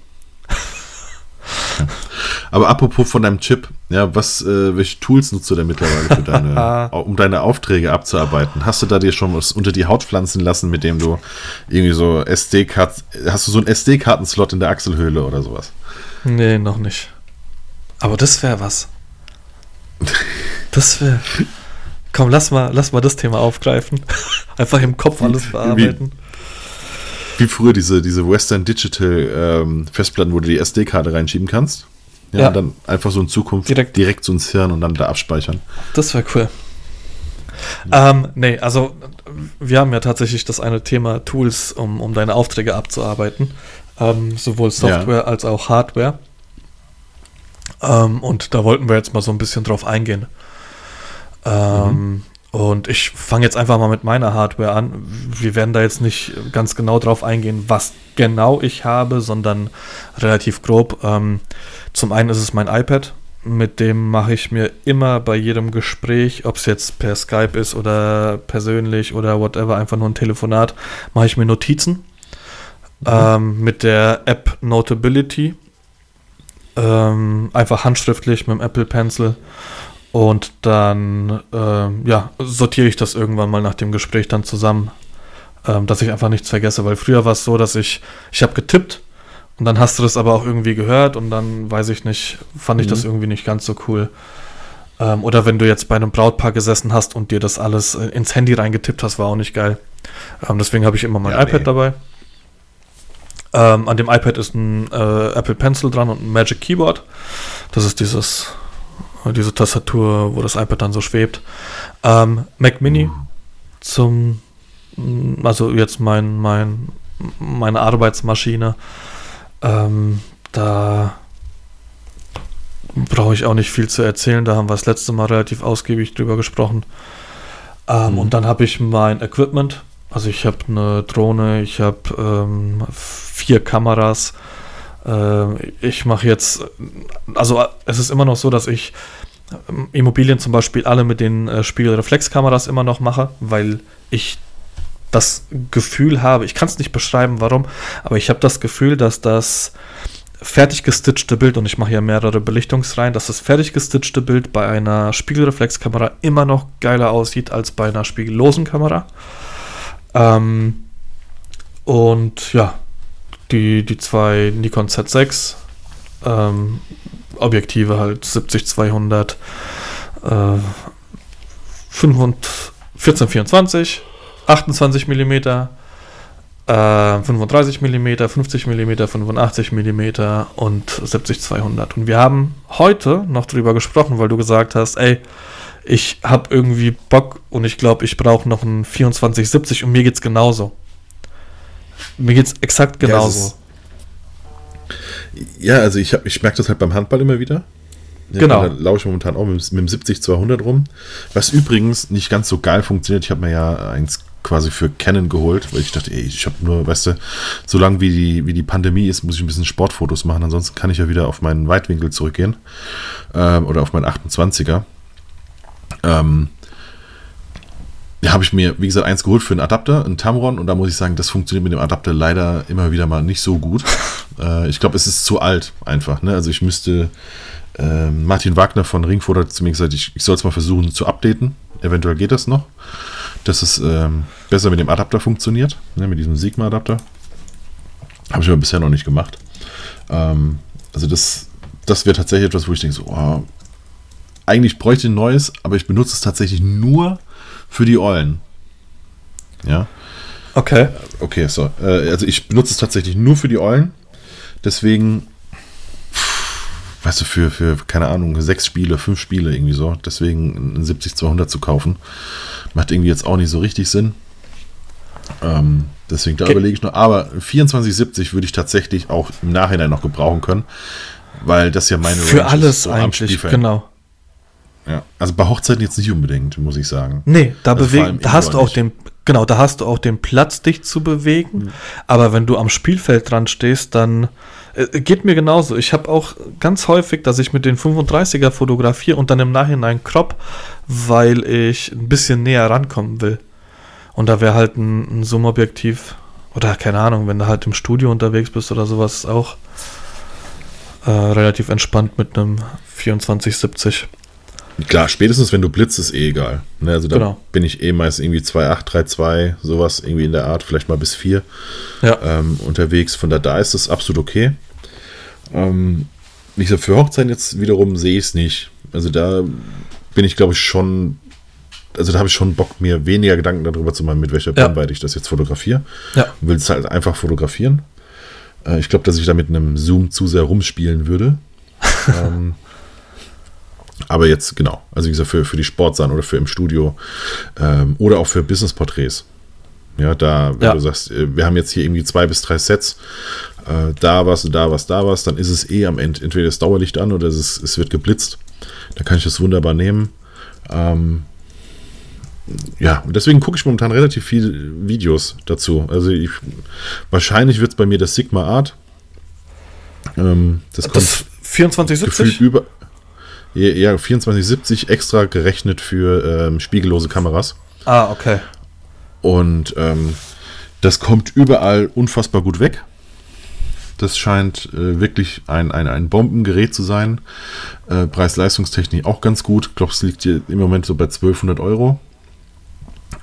Aber apropos von deinem Chip, ja, was, äh, welche Tools nutzt du denn mittlerweile für deine, um deine Aufträge abzuarbeiten? Hast du da dir schon was unter die Haut pflanzen lassen, mit dem du irgendwie so SD-Karten, hast du so einen SD-Kartenslot in der Achselhöhle oder sowas? Nee, noch nicht. Aber das wäre was. Das wäre. Komm, lass mal, lass mal das Thema aufgreifen. Einfach im Kopf alles Wie- bearbeiten. Wie früher diese, diese Western Digital ähm, Festplatten, wo du die SD-Karte reinschieben kannst. Ja, Ja. Und dann einfach so in Zukunft Direkt. direkt, so ins Hirn und dann da abspeichern. Das wäre cool. Ähm, nee, also wir haben ja tatsächlich das eine Thema Tools, um, um deine Aufträge abzuarbeiten. Ähm, sowohl Software als auch Hardware. Ähm, und da wollten wir jetzt mal so ein bisschen drauf eingehen. Ähm, Und ich fange jetzt einfach mal mit meiner Hardware an. Wir werden da jetzt nicht ganz genau drauf eingehen, was genau ich habe, sondern relativ grob. Ähm, zum einen ist es mein iPad. Mit dem mache ich mir immer bei jedem Gespräch, ob es jetzt per Skype ist oder persönlich oder whatever, einfach nur ein Telefonat, mache ich mir Notizen. Mhm. Ähm, mit der App Notability. Ähm, einfach handschriftlich mit dem Apple Pencil. Und dann ähm, ja, sortiere ich das irgendwann mal nach dem Gespräch dann zusammen, ähm, dass ich einfach nichts vergesse. Weil früher war es so, dass ich, ich habe getippt und dann hast du das aber auch irgendwie gehört und dann weiß ich nicht, fand ich mhm. das irgendwie nicht ganz so cool. Ähm, oder wenn du jetzt bei einem Brautpaar gesessen hast und dir das alles äh, ins Handy reingetippt hast, war auch nicht geil. Ähm, deswegen habe ich immer mein ja, iPad nee. dabei. Ähm, an dem iPad ist ein äh, Apple Pencil dran und ein Magic Keyboard. Das ist dieses diese Tastatur, wo das iPad dann so schwebt. Ähm, Mac Mini mhm. zum, also jetzt mein, mein, meine Arbeitsmaschine. Ähm, da brauche ich auch nicht viel zu erzählen. Da haben wir das letzte Mal relativ ausgiebig drüber gesprochen. Ähm, mhm. Und dann habe ich mein Equipment. Also ich habe eine Drohne, ich habe ähm, vier Kameras, äh, ich mache jetzt, also es ist immer noch so, dass ich ähm, Immobilien zum Beispiel alle mit den äh, Spiegelreflexkameras immer noch mache, weil ich das Gefühl habe, ich kann es nicht beschreiben, warum, aber ich habe das Gefühl, dass das fertig gestitchte Bild, und ich mache ja mehrere Belichtungsreihen, dass das fertig gestitchte Bild bei einer Spiegelreflexkamera immer noch geiler aussieht als bei einer spiegellosen Kamera. Ähm, und ja, die, die zwei Nikon Z6 ähm, Objektive halt 70 200 äh, 1424 28 mm äh, 35 mm 50 mm 85 mm und 70 200 und wir haben heute noch drüber gesprochen weil du gesagt hast ey ich habe irgendwie Bock und ich glaube ich brauche noch ein 2470 und mir geht's genauso mir geht es exakt genauso. Ja, ja also ich, ich merke das halt beim Handball immer wieder. Ja, genau. Da laufe ich momentan auch mit, mit dem 70-200 rum. Was übrigens nicht ganz so geil funktioniert. Ich habe mir ja eins quasi für Canon geholt, weil ich dachte, ey, ich habe nur, weißt du, solange wie die, wie die Pandemie ist, muss ich ein bisschen Sportfotos machen. Ansonsten kann ich ja wieder auf meinen Weitwinkel zurückgehen. Ähm, oder auf meinen 28er. Ähm, ja, habe ich mir, wie gesagt, eins geholt für einen Adapter, einen Tamron, und da muss ich sagen, das funktioniert mit dem Adapter leider immer wieder mal nicht so gut. äh, ich glaube, es ist zu alt einfach. Ne? Also ich müsste, äh, Martin Wagner von Ringford hat zu mir gesagt, ich, ich soll es mal versuchen zu updaten. Eventuell geht das noch, dass es ähm, besser mit dem Adapter funktioniert, ne? mit diesem Sigma-Adapter. Habe ich aber bisher noch nicht gemacht. Ähm, also das, das wäre tatsächlich etwas, wo ich denke, so, oh, eigentlich bräuchte ich ein neues, aber ich benutze es tatsächlich nur für die Eulen. Ja. Okay. Okay, so. Äh, also ich benutze es tatsächlich nur für die Eulen. Deswegen, weißt du, für, für, keine Ahnung, sechs Spiele, fünf Spiele irgendwie so. Deswegen ein 70-200 zu kaufen, macht irgendwie jetzt auch nicht so richtig Sinn. Ähm, deswegen, da okay. überlege ich noch. Aber 2470 würde ich tatsächlich auch im Nachhinein noch gebrauchen können, weil das ja meine Für Range alles so eigentlich, genau. Ja, also bei Hochzeiten jetzt nicht unbedingt, muss ich sagen. Nee, da also bewegen, da hast du auch nicht. den, genau, da hast du auch den Platz, dich zu bewegen. Mhm. Aber wenn du am Spielfeld dran stehst, dann äh, geht mir genauso. Ich habe auch ganz häufig, dass ich mit den 35er fotografiere und dann im Nachhinein crop, weil ich ein bisschen näher rankommen will. Und da wäre halt ein, ein Zoom-Objektiv oder keine Ahnung, wenn du halt im Studio unterwegs bist oder sowas, auch äh, relativ entspannt mit einem 2470. Klar, spätestens wenn du blitzt, ist eh egal. Ne, also da genau. bin ich eh meist irgendwie 2,8, 3,2, sowas irgendwie in der Art, vielleicht mal bis 4 ja. ähm, unterwegs. Von da da ist es absolut okay. Ähm, ich sag, für Hochzeiten jetzt wiederum sehe ich es nicht. Also da bin ich, glaube ich, schon, also da habe ich schon Bock, mir weniger Gedanken darüber zu machen, mit welcher ja. Brennweite ich das jetzt fotografiere. Ja. Will es halt einfach fotografieren. Äh, ich glaube, dass ich da mit einem Zoom zu sehr rumspielen würde. ähm, aber jetzt, genau, also wie gesagt, für, für die Sportsachen oder für im Studio ähm, oder auch für Business-Porträts. Ja, da, wenn ja. du sagst, äh, wir haben jetzt hier irgendwie zwei bis drei Sets, äh, da was, da was, da was, dann ist es eh am Ende entweder das Dauerlicht an oder es, ist, es wird geblitzt. Da kann ich das wunderbar nehmen. Ähm, ja, deswegen gucke ich momentan relativ viele Videos dazu. Also ich, wahrscheinlich wird es bei mir das Sigma Art. Ähm, das, das kommt 2470? über. Ja, 2470 extra gerechnet für ähm, spiegellose Kameras. Ah, okay. Und ähm, das kommt überall unfassbar gut weg. Das scheint äh, wirklich ein, ein, ein Bombengerät zu sein. Äh, Preis-Leistungstechnik auch ganz gut. Ich glaube, es liegt hier im Moment so bei 1200 Euro.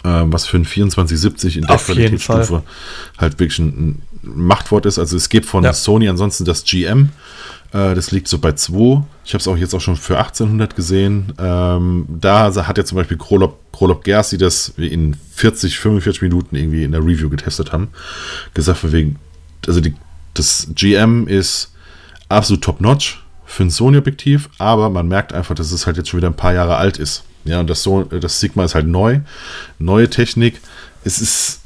Äh, was für ein 2470 in der Qualitätsstufe halt wirklich ein, ein, Machtwort ist. Also es gibt von ja. Sony ansonsten das GM. Äh, das liegt so bei 2. Ich habe es auch jetzt auch schon für 1800 gesehen. Ähm, da hat ja zum Beispiel Krolop, Krolop Gersi das in 40, 45 Minuten irgendwie in der Review getestet haben. Gesagt, wegen, also die, das GM ist absolut top-notch für ein Sony-Objektiv, aber man merkt einfach, dass es halt jetzt schon wieder ein paar Jahre alt ist. Ja, und das, so, das Sigma ist halt neu, neue Technik. Es ist,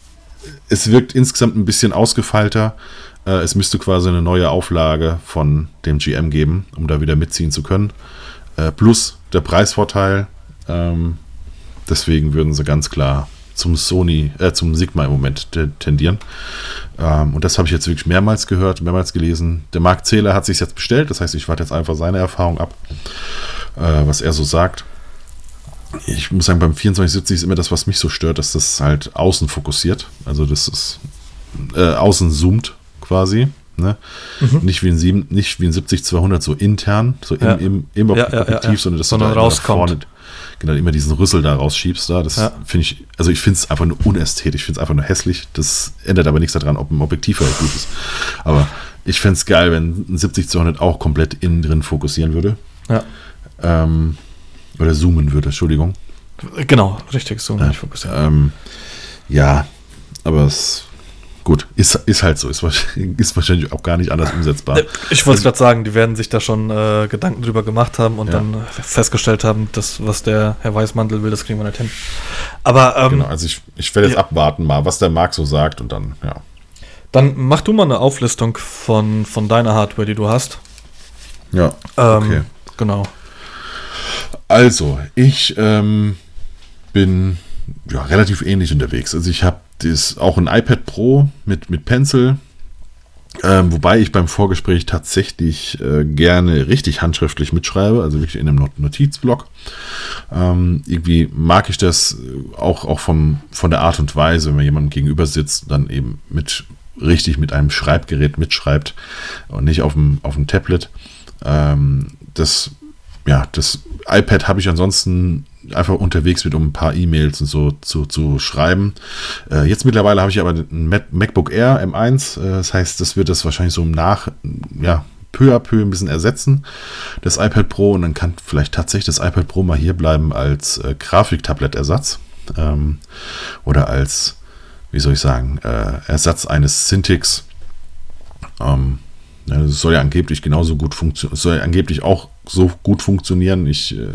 es wirkt insgesamt ein bisschen ausgefeilter. Äh, es müsste quasi eine neue Auflage von dem GM geben, um da wieder mitziehen zu können. Äh, plus der Preisvorteil. Ähm, deswegen würden sie ganz klar zum Sony, äh, zum Sigma im Moment tendieren. Ähm, und das habe ich jetzt wirklich mehrmals gehört, mehrmals gelesen. Der Marc Zähler hat sich jetzt bestellt, das heißt, ich warte jetzt einfach seine Erfahrung ab, äh, was er so sagt. Ich muss sagen, beim 2470 ist immer das, was mich so stört, dass das halt außen fokussiert. Also das ist äh, außen zoomt quasi. Ne? Mhm. Nicht, wie ein 7, nicht wie ein 70-200 so intern, so ja. im, im, ja, Objektiv, ja, sondern dass sondern du da rauskommt. vorne genau, immer diesen Rüssel da rausschiebst. Da. Das finde ich, also ich finde es einfach nur unästhetisch, ich finde es einfach nur hässlich. Das ändert aber nichts daran, ob ein Objektiv halt gut ist. Aber ich fände es geil, wenn ein 70-200 auch komplett innen drin fokussieren würde. Ähm, oder zoomen würde, Entschuldigung. Genau, richtig, zoomen, ja, fokussieren. Ähm, ja, aber es Gut, ist, ist halt so, ist, ist wahrscheinlich auch gar nicht anders umsetzbar. Äh, ich wollte also, gerade sagen, die werden sich da schon äh, Gedanken drüber gemacht haben und ja. dann festgestellt haben, dass was der Herr Weißmantel will, das kriegen wir nicht hin. Aber ähm, genau, also ich, ich werde jetzt ja. abwarten mal, was der Marc so sagt und dann, ja. Dann mach du mal eine Auflistung von, von deiner Hardware, die du hast. Ja. Ähm, okay. Genau. Also, ich ähm, bin ja, relativ ähnlich unterwegs. Also ich habe ist auch ein iPad Pro mit, mit Pencil. Ähm, wobei ich beim Vorgespräch tatsächlich äh, gerne richtig handschriftlich mitschreibe, also wirklich in einem Notizblock. Ähm, irgendwie mag ich das auch, auch vom, von der Art und Weise, wenn man jemandem gegenüber sitzt, dann eben mit richtig mit einem Schreibgerät mitschreibt und nicht auf dem, auf dem Tablet. Ähm, das, ja, das iPad habe ich ansonsten einfach unterwegs mit, um ein paar E-Mails und so zu, zu schreiben. Äh, jetzt mittlerweile habe ich aber ein MacBook Air M1. Äh, das heißt, das wird das wahrscheinlich so nach, ja, peu à peu ein bisschen ersetzen, das iPad Pro. Und dann kann vielleicht tatsächlich das iPad Pro mal hier bleiben als äh, Grafiktablet-Ersatz. Ähm, oder als, wie soll ich sagen, äh, Ersatz eines Syntix. Ähm, es soll ja angeblich genauso gut funktionieren, soll ja angeblich auch so gut funktionieren. Ich äh,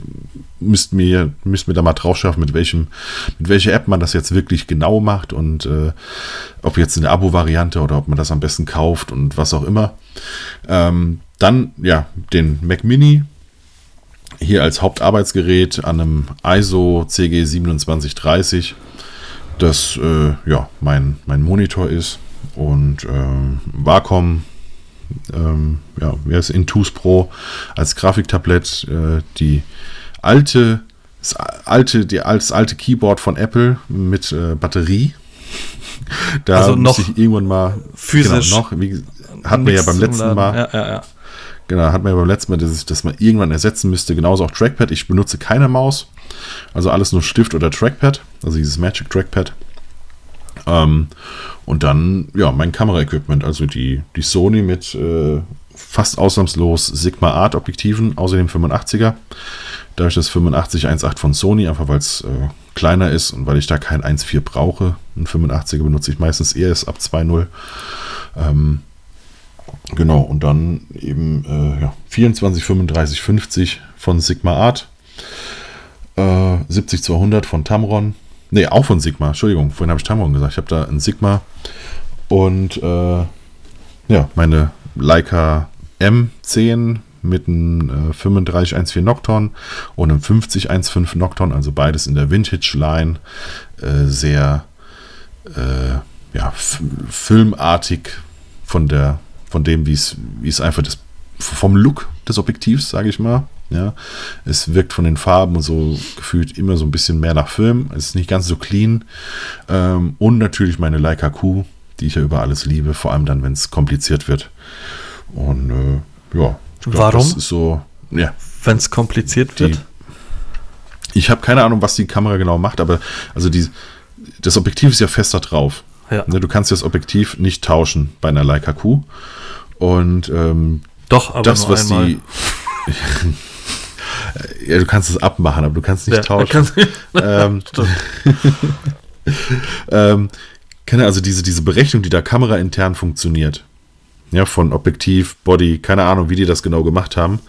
müsste mir, müsst mir da mal drauf schaffen, mit welchem, mit welcher App man das jetzt wirklich genau macht und äh, ob jetzt in der Abo-Variante oder ob man das am besten kauft und was auch immer. Ähm, dann, ja, den Mac Mini hier als Hauptarbeitsgerät an einem ISO CG 2730, das äh, ja mein, mein Monitor ist und äh, Wacom ähm, ja, wie heißt Intus Pro als Grafiktablett, äh, die alte, das alte, die, das alte Keyboard von Apple mit äh, Batterie. da also muss ich irgendwann mal physisch genau, noch, wie, hat man ja beim letzten Mal. Ja, ja, ja. Genau, hat man ja beim letzten Mal, dass, ich, dass man irgendwann ersetzen müsste. Genauso auch Trackpad. Ich benutze keine Maus. Also alles nur Stift oder Trackpad. Also dieses Magic Trackpad. Ähm, und dann, ja, mein Kameraequipment, also die, die Sony mit äh, fast ausnahmslos Sigma Art Objektiven, außerdem 85er. Da ich das 85 1.8 von Sony, einfach weil es äh, kleiner ist und weil ich da kein 1.4 brauche. Ein 85er benutze ich meistens eher ist ab 2.0. Ähm, genau, und dann eben äh, ja, 24, 35, 50 von Sigma Art. Äh, 70 200 von Tamron Nee, auch von Sigma. Entschuldigung, vorhin habe ich Tamron gesagt. Ich habe da ein Sigma und äh, ja, meine Leica M10 mit einem äh, 3514 Nocton und einem 5015 Nocton, also beides in der Vintage-Line. Äh, sehr äh, ja, filmartig von der von dem, wie es wie es einfach das vom Look des Objektivs, sage ich mal. Ja, es wirkt von den Farben und so gefühlt immer so ein bisschen mehr nach Film. Es ist nicht ganz so clean. Ähm, und natürlich meine Leica Q, die ich ja über alles liebe, vor allem dann, wenn es kompliziert wird. Und äh, ja, glaub, warum? So, ja. Wenn es kompliziert wird? Die, ich habe keine Ahnung, was die Kamera genau macht, aber also die, das Objektiv ist ja fester drauf. Ja. Ne, du kannst das Objektiv nicht tauschen bei einer Leica Q. Und ähm, doch, aber das, was einmal. die Ja, du kannst es abmachen, aber du kannst nicht ja, tauschen. ähm, ähm, also diese, diese Berechnung, die da kameraintern funktioniert. Ja, von Objektiv, Body, keine Ahnung, wie die das genau gemacht haben.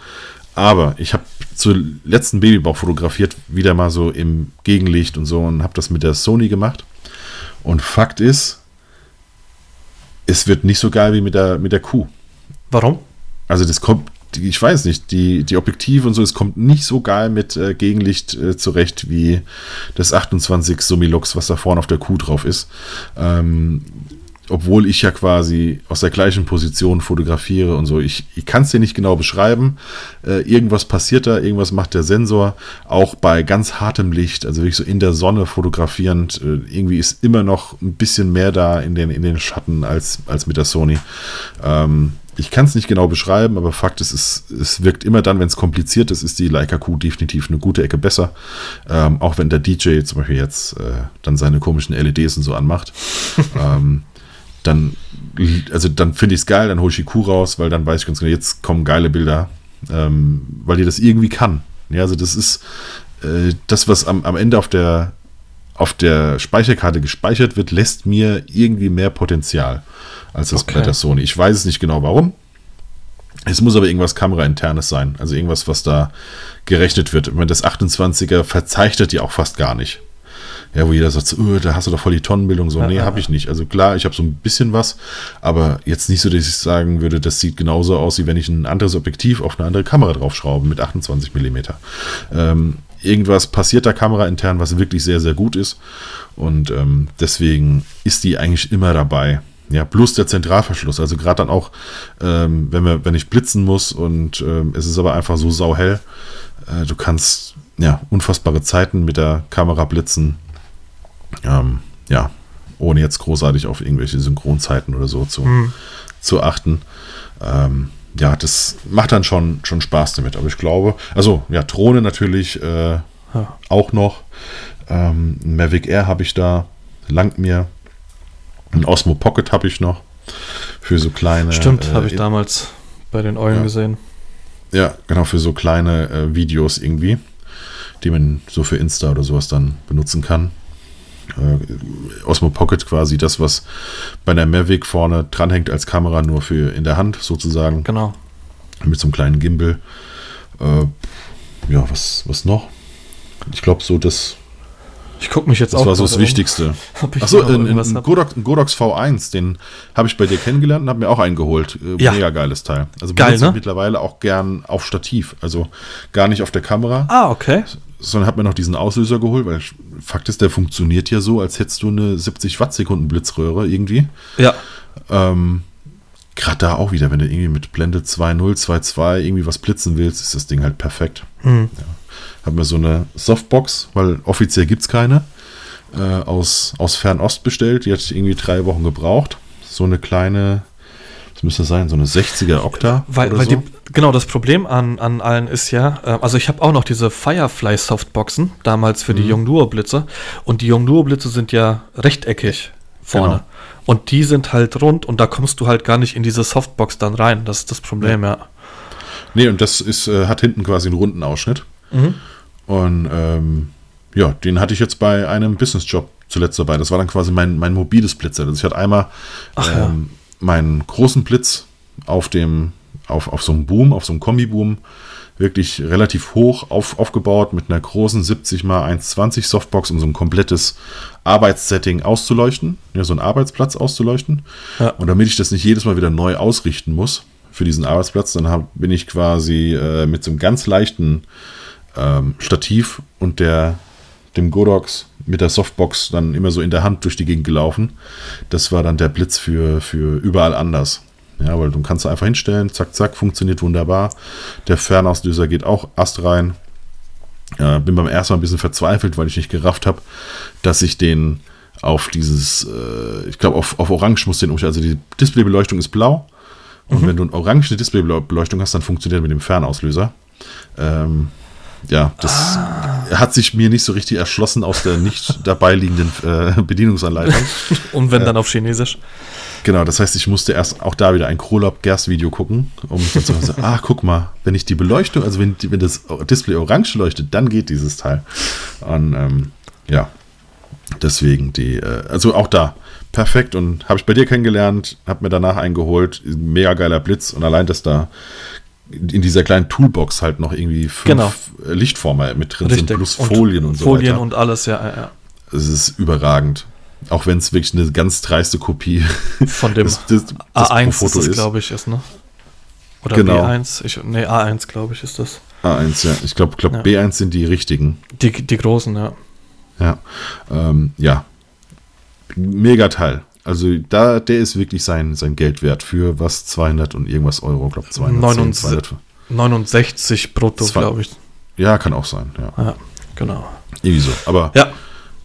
Aber ich habe zur letzten Babybauch fotografiert, wieder mal so im Gegenlicht und so und habe das mit der Sony gemacht. Und Fakt ist, es wird nicht so geil wie mit der, mit der Kuh. Warum? Also das kommt ich weiß nicht, die, die Objektive und so, es kommt nicht so geil mit äh, Gegenlicht äh, zurecht wie das 28 Summilux, was da vorne auf der Kuh drauf ist. Ähm, obwohl ich ja quasi aus der gleichen Position fotografiere und so. Ich, ich kann es dir nicht genau beschreiben. Äh, irgendwas passiert da, irgendwas macht der Sensor. Auch bei ganz hartem Licht, also wirklich so in der Sonne fotografierend, äh, irgendwie ist immer noch ein bisschen mehr da in den, in den Schatten als, als mit der Sony. Ähm, ich kann es nicht genau beschreiben, aber Fakt ist, es, es wirkt immer dann, wenn es kompliziert ist, ist die Leica Q definitiv eine gute Ecke besser. Ähm, auch wenn der DJ zum Beispiel jetzt äh, dann seine komischen LEDs und so anmacht. ähm, dann, also dann finde ich es geil, dann hole ich die Q raus, weil dann weiß ich ganz genau, jetzt kommen geile Bilder, ähm, weil die das irgendwie kann. Ja, also das ist äh, das, was am, am Ende auf der auf der Speicherkarte gespeichert wird, lässt mir irgendwie mehr Potenzial als das okay. bei der Sony. Ich weiß es nicht genau warum. Es muss aber irgendwas Kamerainternes sein, also irgendwas, was da gerechnet wird. Wenn das 28er verzeichnet die auch fast gar nicht. Ja, wo jeder sagt, oh, da hast du doch voll die Tonnenbildung. So, ja, nee, habe ich nicht. Also klar, ich habe so ein bisschen was, aber jetzt nicht so, dass ich sagen würde, das sieht genauso aus, wie wenn ich ein anderes Objektiv auf eine andere Kamera draufschraube mit 28 mm. Ähm, irgendwas passiert da kameraintern, was wirklich sehr, sehr gut ist. Und ähm, deswegen ist die eigentlich immer dabei. Ja, plus der Zentralverschluss. Also gerade dann auch, ähm, wenn, wir, wenn ich blitzen muss und ähm, es ist aber einfach so sauhell, äh, du kannst ja unfassbare Zeiten mit der Kamera blitzen. Ähm, ja, ohne jetzt großartig auf irgendwelche Synchronzeiten oder so zu, mhm. zu achten. Ähm, ja, das macht dann schon, schon Spaß damit. Aber ich glaube, also ja, Drohne natürlich äh, ja. auch noch. Ähm, Mavic Air habe ich da, langt mir. Ein Osmo Pocket habe ich noch für so kleine. Stimmt, äh, habe ich damals bei den Eulen ja. gesehen. Ja, genau, für so kleine äh, Videos irgendwie, die man so für Insta oder sowas dann benutzen kann. Äh, Osmo Pocket quasi das, was bei der Mavic vorne dranhängt als Kamera, nur für in der Hand sozusagen. Genau. Mit so einem kleinen Gimbal. Äh, ja, was, was noch? Ich glaube, so das ich gucke mich jetzt das auch. Das war so das Wichtigste. Achso, ein, Godox, Godox V1, den habe ich bei dir kennengelernt und habe mir auch eingeholt. Äh, ja. Mega geiles Teil. Also Geil, ne? mittlerweile auch gern auf Stativ. Also gar nicht auf der Kamera. Ah, okay. Sondern habe mir noch diesen Auslöser geholt, weil Fakt ist, der funktioniert ja so, als hättest du eine 70 Watt Sekunden Blitzröhre irgendwie. Ja. Ähm, Gerade da auch wieder, wenn du irgendwie mit Blende 2.0, 2.2 irgendwie was blitzen willst, ist das Ding halt perfekt. Mhm. Ja habe mir so eine Softbox, weil offiziell gibt es keine, äh, aus, aus Fernost bestellt. Die hat irgendwie drei Wochen gebraucht. So eine kleine, das müsste sein, so eine 60er Okta. Weil, weil so. die, genau, das Problem an, an allen ist ja, äh, also ich habe auch noch diese Firefly Softboxen, damals für mhm. die Yongnuo Blitze. Und die Yongnuo Blitze sind ja rechteckig vorne. Genau. Und die sind halt rund und da kommst du halt gar nicht in diese Softbox dann rein. Das ist das Problem, ja. ja. Nee, und das ist, äh, hat hinten quasi einen runden Ausschnitt. Mhm. Und ähm, ja, den hatte ich jetzt bei einem Businessjob zuletzt dabei. Das war dann quasi mein, mein mobiles Blitzer. Also ich hatte einmal Ach, ähm, ja. meinen großen Blitz auf dem, auf, auf so einem Boom, auf so einem Kombi-Boom, wirklich relativ hoch auf, aufgebaut mit einer großen 70 x 1,20 Softbox, um so ein komplettes Arbeitssetting auszuleuchten, ja, so einen Arbeitsplatz auszuleuchten. Ja. Und damit ich das nicht jedes Mal wieder neu ausrichten muss, für diesen Arbeitsplatz. Dann hab, bin ich quasi äh, mit so einem ganz leichten ähm, Stativ und der, dem Godox mit der Softbox dann immer so in der Hand durch die Gegend gelaufen. Das war dann der Blitz für, für überall anders. Ja, weil du kannst einfach hinstellen, zack, zack, funktioniert wunderbar. Der Fernauslöser geht auch ast rein. Äh, bin beim ersten Mal ein bisschen verzweifelt, weil ich nicht gerafft habe, dass ich den auf dieses, äh, ich glaube, auf, auf Orange muss den umstellen. Also die Displaybeleuchtung ist blau. Und mhm. wenn du eine orange Displaybeleuchtung hast, dann funktioniert mit dem Fernauslöser. Ähm, ja, das ah. hat sich mir nicht so richtig erschlossen aus der nicht dabei liegenden äh, Bedienungsanleitung. Und wenn äh, dann auf Chinesisch. Genau, das heißt, ich musste erst auch da wieder ein Krolop-Gerst-Video gucken, um zu sagen, ah, guck mal, wenn ich die Beleuchtung, also wenn, wenn das Display orange leuchtet, dann geht dieses Teil. Und ähm, ja, deswegen die, äh, also auch da, perfekt und habe ich bei dir kennengelernt, habe mir danach eingeholt, mega geiler Blitz und allein, dass da in dieser kleinen Toolbox halt noch irgendwie fünf genau. Lichtformer mit drin Richtig. sind, plus Folien und, und so Folien weiter. und alles, ja, ja. Es ist überragend. Auch wenn es wirklich eine ganz dreiste Kopie von dem das, das, das A1 Foto ist, glaube ich, ist, ne? Oder genau. B1? Ich, nee, A1, glaube ich, ist das. A1, ja. Ich glaube, glaub, ja. B1 sind die richtigen. Die, die großen, ja. Ja. Ähm, ja. Mega Teil. Also da, der ist wirklich sein, sein Geld wert für was 200 und irgendwas Euro, glaube 210, 69 brutto, glaube ich. Ja, kann auch sein, ja. Ja, genau. Irgendwie so, aber ja.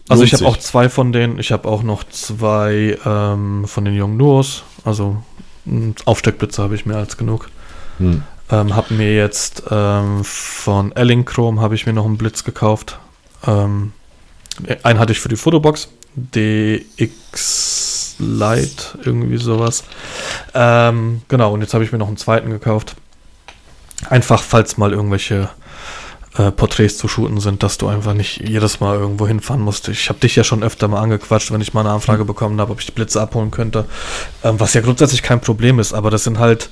Also ich habe auch zwei von denen. Ich habe auch noch zwei ähm, von den jungen Duos. Also Aufsteckblitze habe ich mehr als genug. Hm. Ähm, habe mir jetzt ähm, von Elling habe ich mir noch einen Blitz gekauft. Ähm, einen hatte ich für die Fotobox. DX Lite, irgendwie sowas. Ähm, genau, und jetzt habe ich mir noch einen zweiten gekauft. Einfach, falls mal irgendwelche äh, Porträts zu shooten sind, dass du einfach nicht jedes Mal irgendwo hinfahren musst. Ich habe dich ja schon öfter mal angequatscht, wenn ich mal eine Anfrage mhm. bekommen habe, ob ich die Blitze abholen könnte. Ähm, was ja grundsätzlich kein Problem ist, aber das sind halt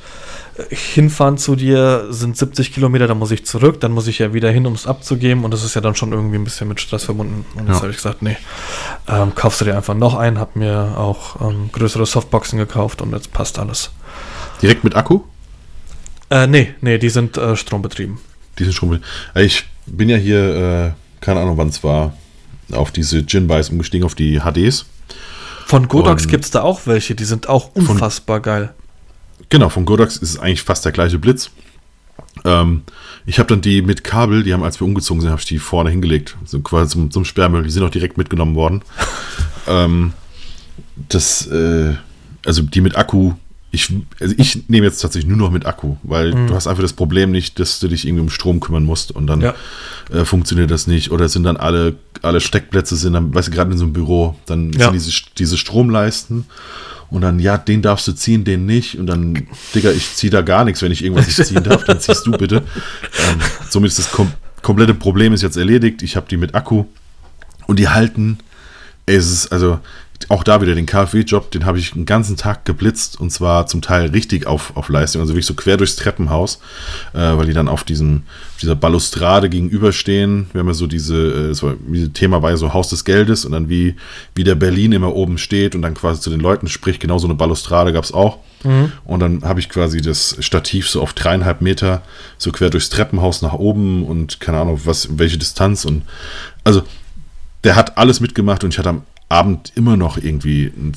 äh, hinfahren zu dir sind 70 Kilometer, dann muss ich zurück, dann muss ich ja wieder hin, um es abzugeben und das ist ja dann schon irgendwie ein bisschen mit Stress verbunden. Und jetzt ja. habe ich gesagt, nee, ähm, kaufst du dir einfach noch ein, habe mir auch ähm, größere Softboxen gekauft und jetzt passt alles. Direkt mit Akku? Äh, nee, nee, die sind äh, strombetrieben diese Schrumpel. Ich bin ja hier, äh, keine Ahnung wann es war, auf diese Gin-Buys umgestiegen, auf die HDs. Von Godox gibt es da auch welche, die sind auch unfassbar von, geil. Genau, von Godox ist es eigentlich fast der gleiche Blitz. Ähm, ich habe dann die mit Kabel, die haben, als wir umgezogen sind, habe ich die vorne hingelegt, so quasi zum, zum Sperrmüll. Die sind auch direkt mitgenommen worden. ähm, das, äh, also die mit Akku ich, also ich nehme jetzt tatsächlich nur noch mit Akku, weil mhm. du hast einfach das Problem nicht, dass du dich irgendwie um Strom kümmern musst und dann ja. äh, funktioniert das nicht. Oder sind dann alle, alle Steckplätze sind dann, weißt du, gerade in so einem Büro, dann ja. sind diese, diese Stromleisten und dann, ja, den darfst du ziehen, den nicht. Und dann, Digga, ich ziehe da gar nichts, wenn ich irgendwas nicht ziehen darf, dann ziehst du bitte. Ähm, somit ist das kom komplette Problem ist jetzt erledigt. Ich habe die mit Akku und die halten, ey, es ist, also auch da wieder den KfW-Job, den habe ich einen ganzen Tag geblitzt und zwar zum Teil richtig auf, auf Leistung, also wirklich so quer durchs Treppenhaus, äh, weil die dann auf diesem, dieser Balustrade gegenüberstehen. Wir haben ja so diese, äh, so, Thema war ja so Haus des Geldes und dann wie, wie der Berlin immer oben steht und dann quasi zu den Leuten spricht, genau so eine Balustrade gab es auch. Mhm. Und dann habe ich quasi das Stativ so auf dreieinhalb Meter so quer durchs Treppenhaus nach oben und keine Ahnung, was, welche Distanz und also der hat alles mitgemacht und ich hatte am Abend immer noch irgendwie ein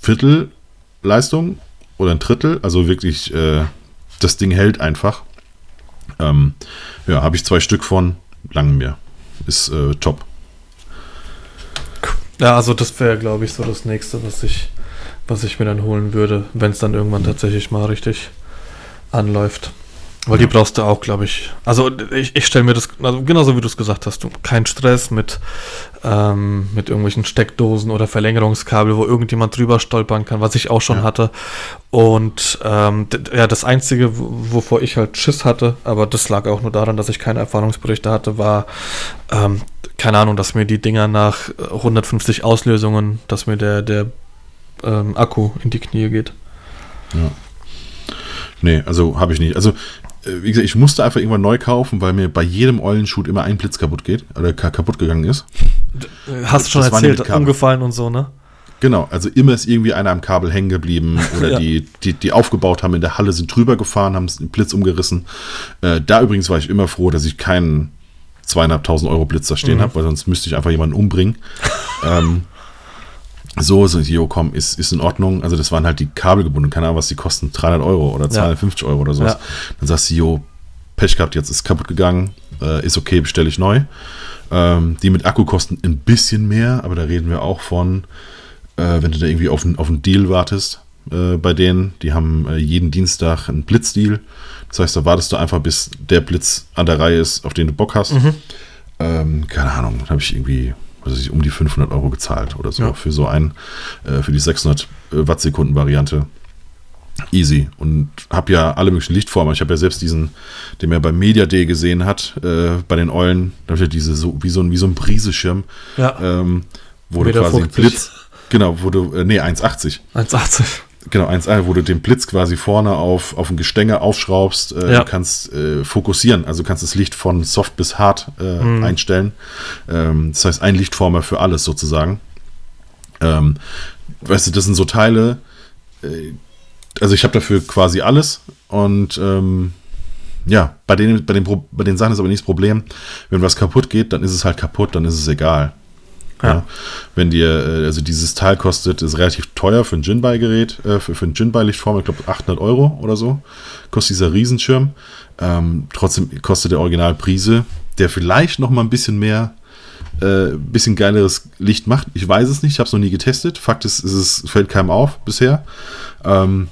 Viertel Leistung oder ein Drittel. Also wirklich, äh, das Ding hält einfach. Ähm, ja, habe ich zwei Stück von, langen mir. Ist äh, top. Ja, also das wäre, glaube ich, so das nächste, was ich, was ich mir dann holen würde, wenn es dann irgendwann tatsächlich mal richtig anläuft. Weil die brauchst du auch, glaube ich. Also ich, ich stelle mir das, also genauso wie du es gesagt hast, du kein Stress mit, ähm, mit irgendwelchen Steckdosen oder Verlängerungskabel, wo irgendjemand drüber stolpern kann, was ich auch schon ja. hatte. Und ähm, ja, das Einzige, wovor ich halt Schiss hatte, aber das lag auch nur daran, dass ich keine Erfahrungsberichte hatte, war, ähm, keine Ahnung, dass mir die Dinger nach 150 Auslösungen, dass mir der, der ähm, Akku in die Knie geht. Ja. Nee, also habe ich nicht. Also wie gesagt, ich musste einfach irgendwann neu kaufen, weil mir bei jedem Eulenshoot immer ein Blitz kaputt geht oder kaputt gegangen ist. Hast du schon erzählt, umgefallen und so, ne? Genau, also immer ist irgendwie einer am Kabel hängen geblieben oder Ja. die, die, die aufgebaut haben in der Halle, sind drüber gefahren, haben den Blitz umgerissen. Äh, da übrigens war ich immer froh, dass ich keinen zweieinhalbtausend Euro Blitz da stehen habe, weil sonst müsste ich einfach jemanden umbringen. ähm, so, so, jo, komm, ist, ist in Ordnung. Also das waren halt die Kabel gebunden, keine Ahnung, was die kosten, 300 Euro oder 250 Euro oder sowas. Ja. Dann sagst du, jo, Pech gehabt, jetzt ist kaputt gegangen, äh, ist okay, bestelle ich neu. Ähm, die mit Akku kosten ein bisschen mehr, aber da reden wir auch von, äh, wenn du da irgendwie auf einen, auf Deal wartest äh, bei denen. Die haben äh, jeden Dienstag einen Blitzdeal. Das heißt, da wartest du einfach, bis der Blitz an der Reihe ist, auf den du Bock hast. Ähm, keine Ahnung, da habe ich irgendwie was ich, um die 500 Euro gezahlt oder so Ja. für so ein, äh, für die 600 Wattsekunden Variante. Easy. Und habe ja alle möglichen Lichtformen. Ich habe ja selbst diesen, den man beim Media Day gesehen hat, äh, bei den Eulen, da habe ich ja diese so, wie so ein, wie so ein Briseschirm, Ja, ähm, wo du quasi einen 50. Blitz, genau, wo du, äh, nee, 1,80. 1,80. Genau, 1,1, wo du den Blitz quasi vorne auf, auf ein Gestänge aufschraubst. Äh, Ja. Du kannst äh, fokussieren, also du kannst das Licht von soft bis hart äh, Mhm. einstellen. Ähm, das heißt, ein Lichtformer für alles sozusagen. Ähm, weißt du, das sind so Teile, äh, also ich habe dafür quasi alles und ähm, ja, bei den, bei, den, bei den Sachen ist aber nicht das Problem, wenn was kaputt geht, dann ist es halt kaputt, dann ist es egal. Ja. Ja. Wenn dir, äh, also dieses Teil kostet, ist relativ teuer für ein Jinbei-Gerät, äh, für, für ein Jinbei-Lichtform, ich glaube 800 Euro oder so, kostet dieser Riesenschirm. Ähm, trotzdem kostet der Original Prise, der vielleicht noch mal ein bisschen mehr, äh, bisschen geileres Licht macht. Ich weiß es nicht, ich habe es noch nie getestet. Fakt ist, ist es fällt keinem auf bisher. Ähm,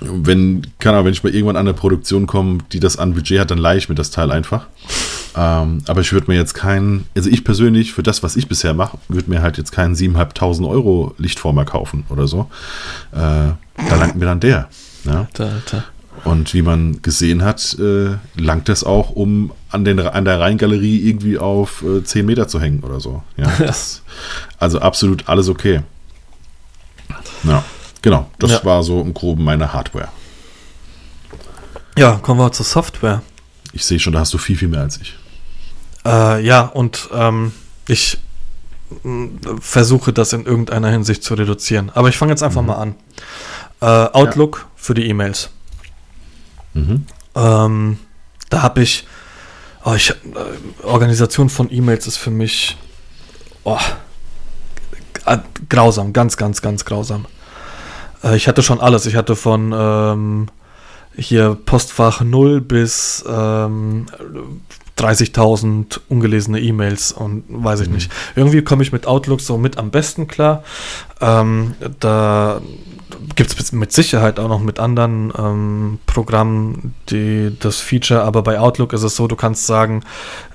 wenn, keine Ahnung, wenn ich mal irgendwann an eine Produktion komme, die das an Budget hat, dann leihe ich mir das Teil einfach. Ähm, aber ich würde mir jetzt keinen, also ich persönlich, für das, was ich bisher mache, würde mir halt jetzt keinen 7.500 Euro Lichtformer kaufen oder so. Äh, da langt mir dann der. Ja? Alter, Alter. Und wie man gesehen hat, äh, langt das auch, um an, den, an der Rheingalerie irgendwie auf äh, 10 Meter zu hängen oder so. Ja, das, also absolut alles okay. Ja, genau. Das Ja. war so im Groben meine Hardware. Ja, kommen wir zur Software. Ich sehe schon, da hast du viel, viel mehr als ich. Äh, ja, und ähm, ich versuche das in irgendeiner Hinsicht zu reduzieren. Aber ich fange jetzt einfach mal an. Äh, Outlook für die E-Mails. Mhm. Ähm, da habe ich, oh, ich äh, Organisation von E-Mails ist für mich oh, grausam, ganz, ganz, ganz grausam. Äh, ich hatte schon alles. Ich hatte von ähm, hier Postfach 0 bis ähm, 30.000 ungelesene E-Mails und weiß ich nicht. Irgendwie komme ich mit Outlook so mit am besten klar. Ähm, da gibt es mit Sicherheit auch noch mit anderen ähm, Programmen die das Feature, aber bei Outlook ist es so, du kannst sagen,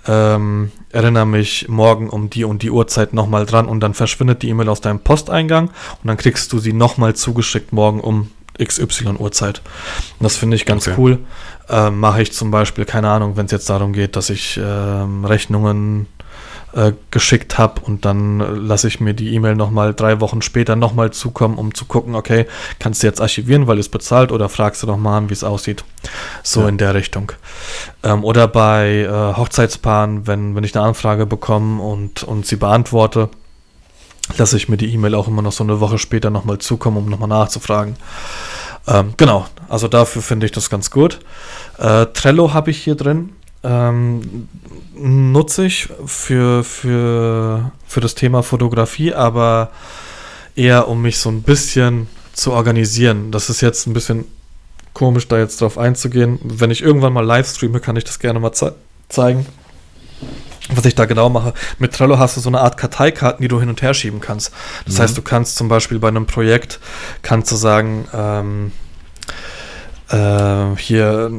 ähm, erinnere mich morgen um die und die Uhrzeit nochmal dran und dann verschwindet die E-Mail aus deinem Posteingang und dann kriegst du sie nochmal zugeschickt morgen um XY Uhrzeit. Und das finde ich ganz Okay. cool. Ähm, Mache ich zum Beispiel, keine Ahnung, wenn es jetzt darum geht, dass ich ähm, Rechnungen äh, geschickt habe und dann äh, lasse ich mir die E-Mail nochmal drei Wochen später nochmal zukommen, um zu gucken, okay, kannst du jetzt archivieren, weil es bezahlt oder fragst du doch mal an, wie es aussieht. So Ja. in der Richtung. Ähm, oder bei äh, Hochzeitspaaren, wenn, wenn ich eine Anfrage bekomme und, und sie beantworte, lasse ich mir die E-Mail auch immer noch so eine Woche später nochmal zukommen, um nochmal nachzufragen. Ähm, genau, also dafür finde ich das ganz gut. Äh, Trello habe ich hier drin. Ähm, nutze ich für, für, für das Thema Fotografie, aber eher um mich so ein bisschen zu organisieren. Das ist jetzt ein bisschen komisch, da jetzt drauf einzugehen. Wenn ich irgendwann mal live streame, kann ich das gerne mal ze zeigen. Was ich da genau mache. Mit Trello hast du so eine Art Karteikarten, die du hin und her schieben kannst. Das Mhm. heißt, du kannst zum Beispiel bei einem Projekt, kannst du sagen, ähm, äh, hier,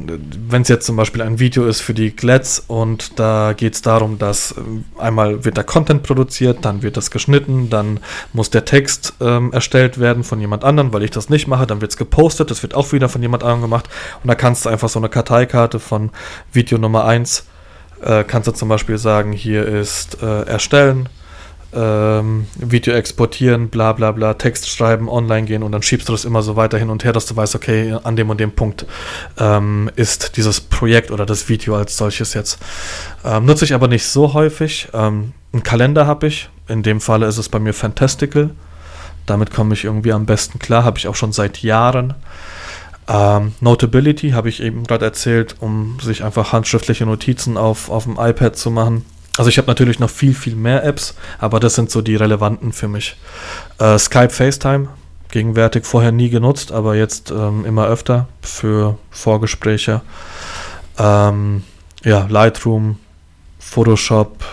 wenn es jetzt zum Beispiel ein Video ist für die Glets und da geht es darum, dass ähm, einmal wird der Content produziert, dann wird das geschnitten, dann muss der Text ähm, erstellt werden von jemand anderem, weil ich das nicht mache, dann wird es gepostet, das wird auch wieder von jemand anderem gemacht und da kannst du einfach so eine Karteikarte von Video Nummer 1, äh, kannst du zum Beispiel sagen, hier ist äh, erstellen, ähm, Video exportieren, bla bla bla, Text schreiben, online gehen und dann schiebst du das immer so weiter hin und her, dass du weißt, okay, an dem und dem Punkt ähm, ist dieses Projekt oder das Video als solches jetzt. Ähm, nutze ich aber nicht so häufig. Ähm, einen Kalender habe ich, in dem Falle ist es bei mir Fantastical. Damit komme ich irgendwie am besten klar, habe ich auch schon seit Jahren. Ähm, Notability habe ich eben gerade erzählt, um sich einfach handschriftliche Notizen auf, auf dem iPad zu machen. Also ich habe natürlich noch viel, viel mehr Apps, aber das sind so die relevanten für mich. Äh, Skype, FaceTime, gegenwärtig vorher nie genutzt, aber jetzt ähm, immer öfter für Vorgespräche. Ähm, ja, Lightroom, Photoshop,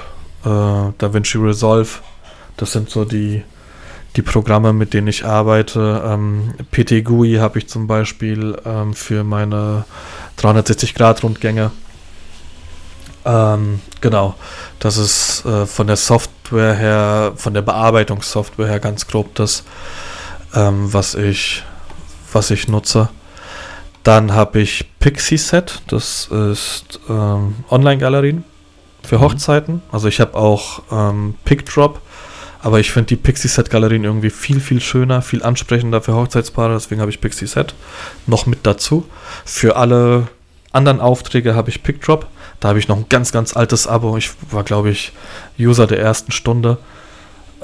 äh, DaVinci Resolve, das sind so die, die Programme, mit denen ich arbeite. Ähm, PT GUI habe ich zum Beispiel ähm, für meine 360-Grad-Rundgänge. Ähm, genau, das ist äh, von der Software her, von der Bearbeitungssoftware her ganz grob das, ähm, was, ich, was ich nutze. Dann habe ich Pixieset, das ist ähm, Online-Galerien für mhm. Hochzeiten. Also ich habe auch ähm, PickDrop, aber ich finde die Pixie-Set-Galerien irgendwie viel, viel schöner, viel ansprechender für Hochzeitspaare. Deswegen habe ich Pixie-Set noch mit dazu. Für alle anderen Aufträge habe ich PickDrop. Da habe ich noch ein ganz, ganz altes Abo. Ich war, glaube ich, User der ersten Stunde.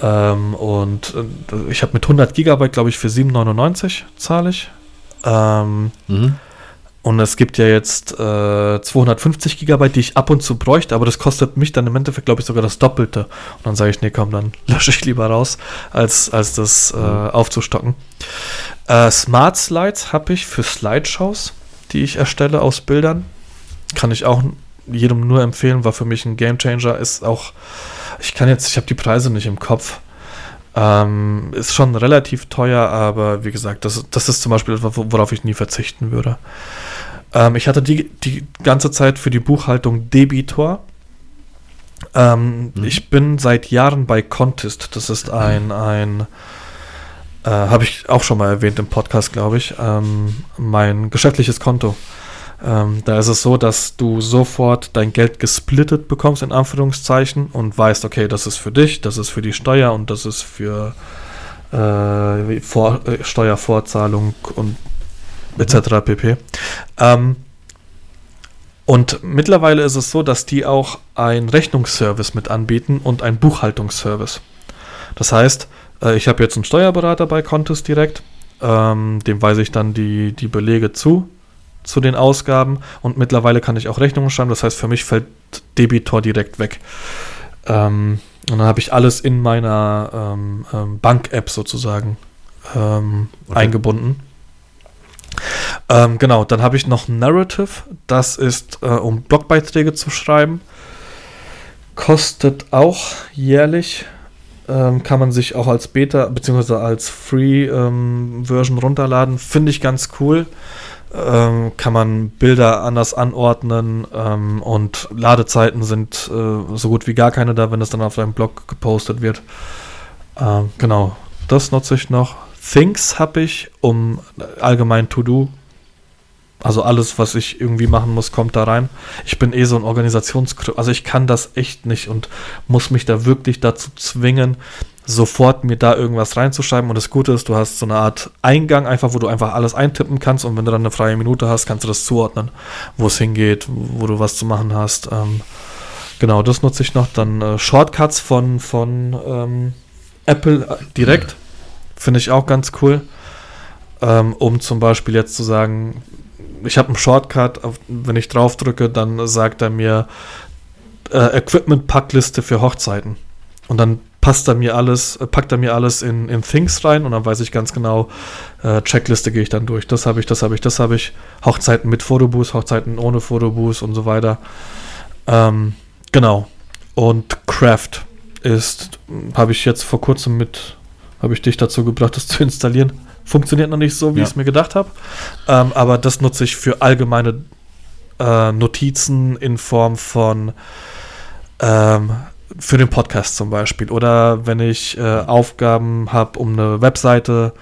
Ähm, und äh, ich habe mit 100 Gigabyte, glaube ich, für 7,99 zahle ich. Ähm, mhm. Und es gibt ja jetzt äh, 250 Gigabyte, die ich ab und zu bräuchte, aber das kostet mich dann im Endeffekt, glaube ich, sogar das Doppelte. Und dann sage ich, nee, komm, dann lösche ich lieber raus, als, als das äh, mhm. aufzustocken. Äh, Smart Slides habe ich für Slideshows, die ich erstelle aus Bildern. Kann ich auch jedem nur empfehlen, war für mich ein Gamechanger. Ist auch, ich kann jetzt, ich habe die Preise nicht im Kopf. Ähm, ist schon relativ teuer, aber wie gesagt, das, das ist zum Beispiel etwas, worauf ich nie verzichten würde. Ähm, ich hatte die, die ganze Zeit für die Buchhaltung Debitor. Ähm, mhm. Ich bin seit Jahren bei Contest. Das ist ein, ein äh, habe ich auch schon mal erwähnt im Podcast, glaube ich, ähm, mein geschäftliches Konto. Ähm, da ist es so, dass du sofort dein Geld gesplittet bekommst, in Anführungszeichen, und weißt, okay, das ist für dich, das ist für die Steuer und das ist für äh, Vor äh, Steuervorzahlung und etc. pp. Ähm, und mittlerweile ist es so, dass die auch einen Rechnungsservice mit anbieten und einen Buchhaltungsservice. Das heißt, äh, ich habe jetzt einen Steuerberater bei Contest direkt, ähm, dem weise ich dann die, die Belege zu, zu den Ausgaben und mittlerweile kann ich auch Rechnungen schreiben. Das heißt, für mich fällt Debitor direkt weg. Ähm, und dann habe ich alles in meiner ähm, ähm Bank-App sozusagen ähm, okay. eingebunden. Ähm, genau, dann habe ich noch Narrative. Das ist, äh, um Blogbeiträge zu schreiben. Kostet auch jährlich. Kann man sich auch als Beta bzw. als Free-Version ähm, runterladen. Finde ich ganz cool. Ähm, kann man Bilder anders anordnen ähm, und Ladezeiten sind äh, so gut wie gar keine da, wenn es dann auf deinem Blog gepostet wird. Ähm, genau, das nutze ich noch. Things habe ich, um allgemein To-Do. Also alles, was ich irgendwie machen muss, kommt da rein. Ich bin eh so ein Organisations... Also ich kann das echt nicht und muss mich da wirklich dazu zwingen, sofort mir da irgendwas reinzuschreiben. Und das Gute ist, du hast so eine Art Eingang, einfach, wo du einfach alles eintippen kannst. Und wenn du dann eine freie Minute hast, kannst du das zuordnen, wo es hingeht, wo du was zu machen hast. Ähm, genau, das nutze ich noch. Dann äh, Shortcuts von, von ähm, Apple äh, direkt. Finde ich auch ganz cool. Ähm, um zum Beispiel jetzt zu sagen, ich habe einen Shortcut, auf, wenn ich drauf drücke, dann sagt er mir äh, Equipment-Packliste für Hochzeiten. Und dann passt er mir alles, äh, packt er mir alles in, in Things rein und dann weiß ich ganz genau, äh, Checkliste gehe ich dann durch. Das habe ich, das habe ich, das habe ich. Hochzeiten mit Fotoboost, Hochzeiten ohne Fotoboost und so weiter. Ähm, genau. Und Craft ist, habe ich jetzt vor kurzem mit habe ich dich dazu gebracht, das zu installieren. Funktioniert noch nicht so, wie ja. ich es mir gedacht habe. Ähm, aber das nutze ich für allgemeine äh, Notizen in Form von ähm, für den Podcast zum Beispiel. Oder wenn ich äh, Aufgaben habe, um eine Webseite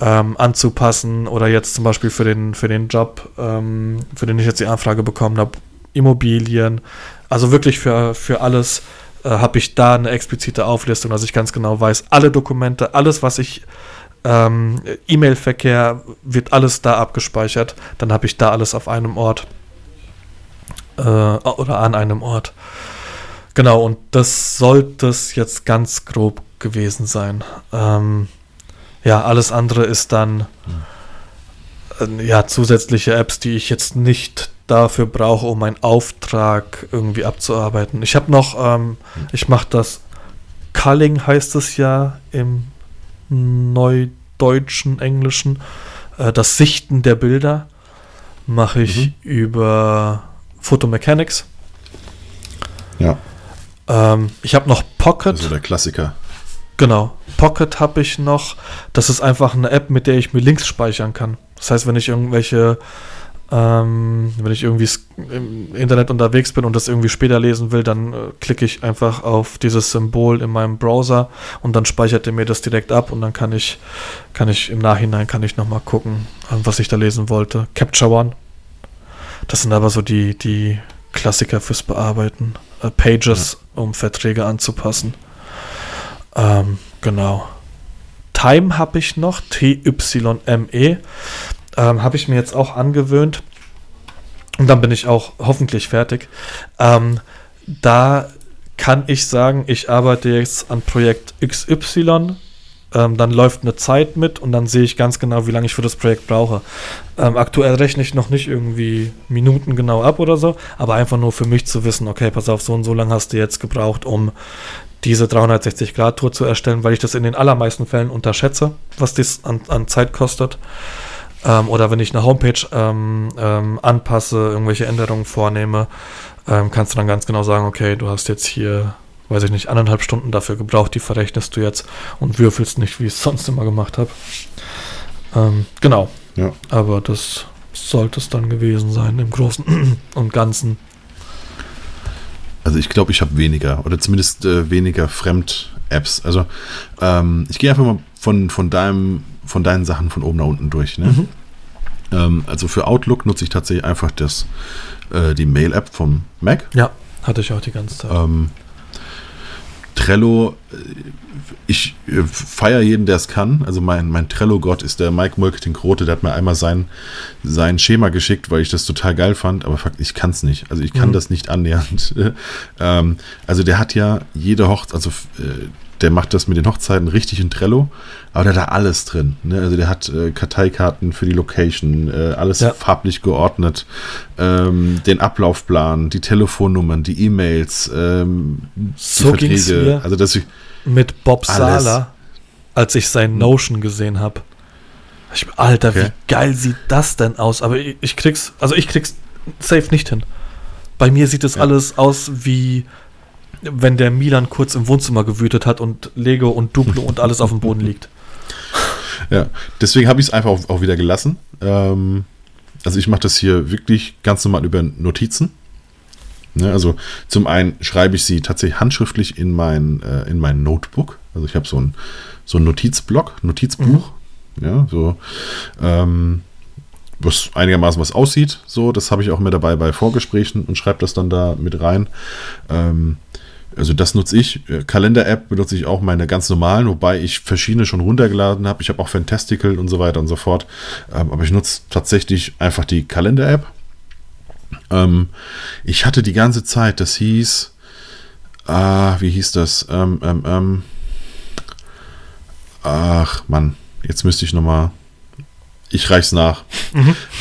ähm, anzupassen oder jetzt zum Beispiel für den, für den Job, ähm, für den ich jetzt die Anfrage bekommen habe, Immobilien, also wirklich für, für alles äh, habe ich da eine explizite Auflistung, dass ich ganz genau weiß, alle Dokumente, alles, was ich ähm, E-Mail-Verkehr wird alles da abgespeichert. Dann habe ich da alles auf einem Ort äh, oder an einem Ort. Genau, und das sollte es jetzt ganz grob gewesen sein. Ähm, ja, alles andere ist dann äh, ja zusätzliche Apps, die ich jetzt nicht dafür brauche, um meinen Auftrag irgendwie abzuarbeiten. Ich habe noch, ähm, ich mache das Culling heißt es ja im Neudeutschen, Englischen, äh, das Sichten der Bilder mache ich Mhm. über Photomechanics. Ja, Ähm, ich habe noch Pocket. also der Klassiker. Genau. Pocket habe ich noch. Das ist einfach eine App, mit der ich mir Links speichern kann. Das heißt, wenn ich irgendwelche, ähm, wenn ich irgendwie im Internet unterwegs bin und das irgendwie später lesen will, dann äh, klicke ich einfach auf dieses Symbol in meinem Browser und dann speichert er mir das direkt ab und dann kann ich, kann ich im Nachhinein kann ich nochmal gucken, äh, was ich da lesen wollte. Capture One. Das sind aber so die, die Klassiker fürs Bearbeiten. Äh, Pages, um Verträge anzupassen. Ähm, genau. Time habe ich noch, T-Y-M-E. Ähm, habe ich mir jetzt auch angewöhnt. Und dann bin ich auch hoffentlich fertig. Ähm, da kann ich sagen, ich arbeite jetzt an Projekt XY. Ähm, dann läuft eine Zeit mit und dann sehe ich ganz genau, wie lange ich für das Projekt brauche. Ähm, aktuell rechne ich noch nicht irgendwie Minuten genau ab oder so, aber einfach nur für mich zu wissen, okay, pass auf, so und so lange hast du jetzt gebraucht, um diese 360-Grad-Tour zu erstellen, weil ich das in den allermeisten Fällen unterschätze, was das an, an Zeit kostet. Ähm, oder wenn ich eine Homepage ähm, ähm, anpasse, irgendwelche Änderungen vornehme, ähm, kannst du dann ganz genau sagen, okay, du hast jetzt hier, weiß ich nicht, anderthalb Stunden dafür gebraucht, die verrechnest du jetzt und würfelst nicht, wie ich es sonst immer gemacht habe. Ähm, genau, Ja. aber das sollte es dann gewesen sein im Großen und Ganzen. Also ich glaube, ich habe weniger oder zumindest äh, weniger Fremd-Apps. Also ähm, ich gehe einfach mal von, von, deinem, von deinen Sachen von oben nach unten durch. Ne? Mhm. Ähm, also für Outlook nutze ich tatsächlich einfach das, äh, die Mail-App vom Mac. Ja, hatte ich auch die ganze Zeit. Ähm, Trello, äh, ich äh, feiere jeden, der es kann. Also mein, mein Trello-Gott ist der Mike Molketing-Krote, der hat mir einmal sein, sein Schema geschickt, weil ich das total geil fand, aber fuck, ich kann es nicht. Also ich kann Mhm. das nicht annähernd. ähm, also der hat ja jede Hochzeit, also äh, der macht das mit den Hochzeiten richtig in Trello, aber der hat da alles drin. Ne? Also der hat äh, Karteikarten für die Location, äh, alles Ja. farblich geordnet, ähm, den Ablaufplan, die Telefonnummern, die E-Mails, ähm, die So ging's mir. Also dass ich, Mit Bob Alles. Sala, als ich sein Notion gesehen habe. Ich, Alter, Okay. wie geil sieht das denn aus? Aber ich, ich krieg's, also ich krieg's safe nicht hin. Bei mir sieht es Ja. alles aus wie wenn der Milan kurz im Wohnzimmer gewütet hat und Lego und Duplo und alles auf dem Boden liegt. ja, deswegen habe ich es einfach auch, auch wieder gelassen. Ähm, also ich mache das hier wirklich ganz normal über Notizen. Ne, also zum einen schreibe ich sie tatsächlich handschriftlich in mein, äh, in mein Notebook. Also ich habe so ein, so ein Notizblock, Notizbuch. Ja, so ähm, was einigermaßen was aussieht. So, das habe ich auch mit dabei bei Vorgesprächen und schreibe das dann da mit rein. Ähm, also das nutze ich. Äh, Kalender-App benutze ich auch meine ganz normalen, wobei ich verschiedene schon runtergeladen habe. Ich habe auch Fantastical und so weiter und so fort. Ähm, aber ich nutze tatsächlich einfach die Kalender-App. Ähm, ich hatte die ganze Zeit, das hieß, ah, wie hieß das? Ähm, ähm, ähm, ach, Mann, jetzt müsste ich nochmal, ich reich's nach.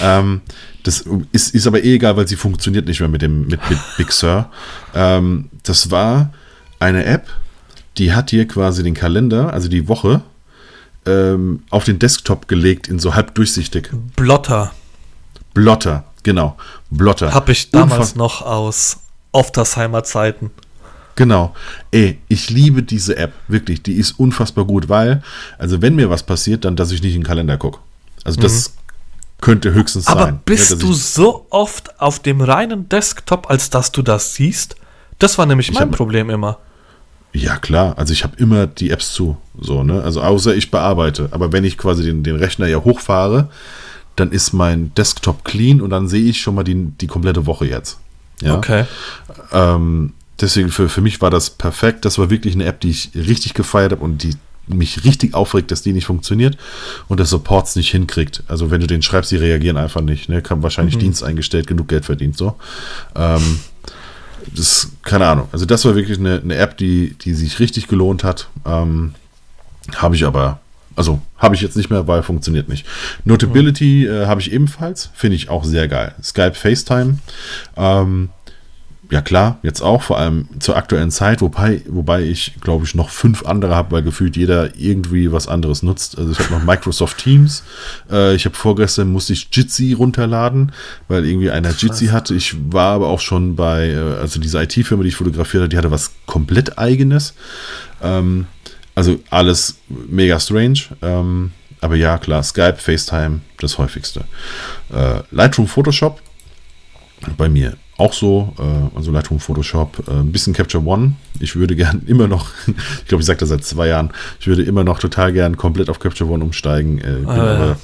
Ähm, das ist, ist aber eh egal, weil sie funktioniert nicht mehr mit dem mit, mit Big Sur. Ähm, das war eine App, die hat dir quasi den Kalender, also die Woche, ähm, auf den Desktop gelegt in so halb durchsichtig. Blotter Blotter, genau. Blotter. habe ich damals Unfass- noch aus Oftersheimer Zeiten. Genau. Ey, ich liebe diese App, wirklich. Die ist unfassbar gut, weil, also wenn mir was passiert, dann, dass ich nicht in den Kalender gucke. Also das könnte höchstens. Aber sein. ne, bist du so oft auf dem reinen Desktop, als dass du das siehst? Das war nämlich Ich mein Problem immer. Ja, klar. Also ich habe immer die Apps zu. So, ne? Also außer ich bearbeite. Aber wenn ich quasi den, den Rechner ja hochfahre, dann ist mein Desktop clean und dann sehe ich schon mal die, die komplette Woche jetzt. Ja. Okay. Ähm, deswegen für, für mich war das perfekt. Das war wirklich eine App, die ich richtig gefeiert habe und die mich richtig aufregt, dass die nicht funktioniert und das Supports nicht hinkriegt. Also wenn du den schreibst, die reagieren einfach nicht. Ne? Kann wahrscheinlich Dienst eingestellt, genug Geld verdient so. Ähm, das, keine Ahnung. Also das war wirklich eine, eine App, die, die sich richtig gelohnt hat. Ähm, Habe ich aber Also habe ich jetzt nicht mehr, weil funktioniert nicht. Notability äh, habe ich ebenfalls, finde ich auch sehr geil. Skype FaceTime. Ähm, ja klar, jetzt auch, vor allem zur aktuellen Zeit, wobei, wobei ich, glaube ich, noch fünf andere habe, weil gefühlt jeder irgendwie was anderes nutzt. Also ich habe noch Microsoft Teams. Äh, ich habe vorgestern musste ich Jitsi runterladen, weil irgendwie einer Jitsi hatte. Ich war aber auch schon bei, äh, also diese IT-Firma, die ich fotografiert habe, die hatte was komplett eigenes. Ähm, also alles mega strange. Ähm, aber ja, klar, Skype, FaceTime, das häufigste. Äh, Lightroom, Photoshop, bei mir auch so, äh, also Lightroom, Photoshop, äh, ein bisschen Capture One. Ich würde gern immer noch, ich glaube, ich sage das seit zwei Jahren, ich würde immer noch total gern komplett auf Capture One umsteigen. Äh, bin, ah, aber,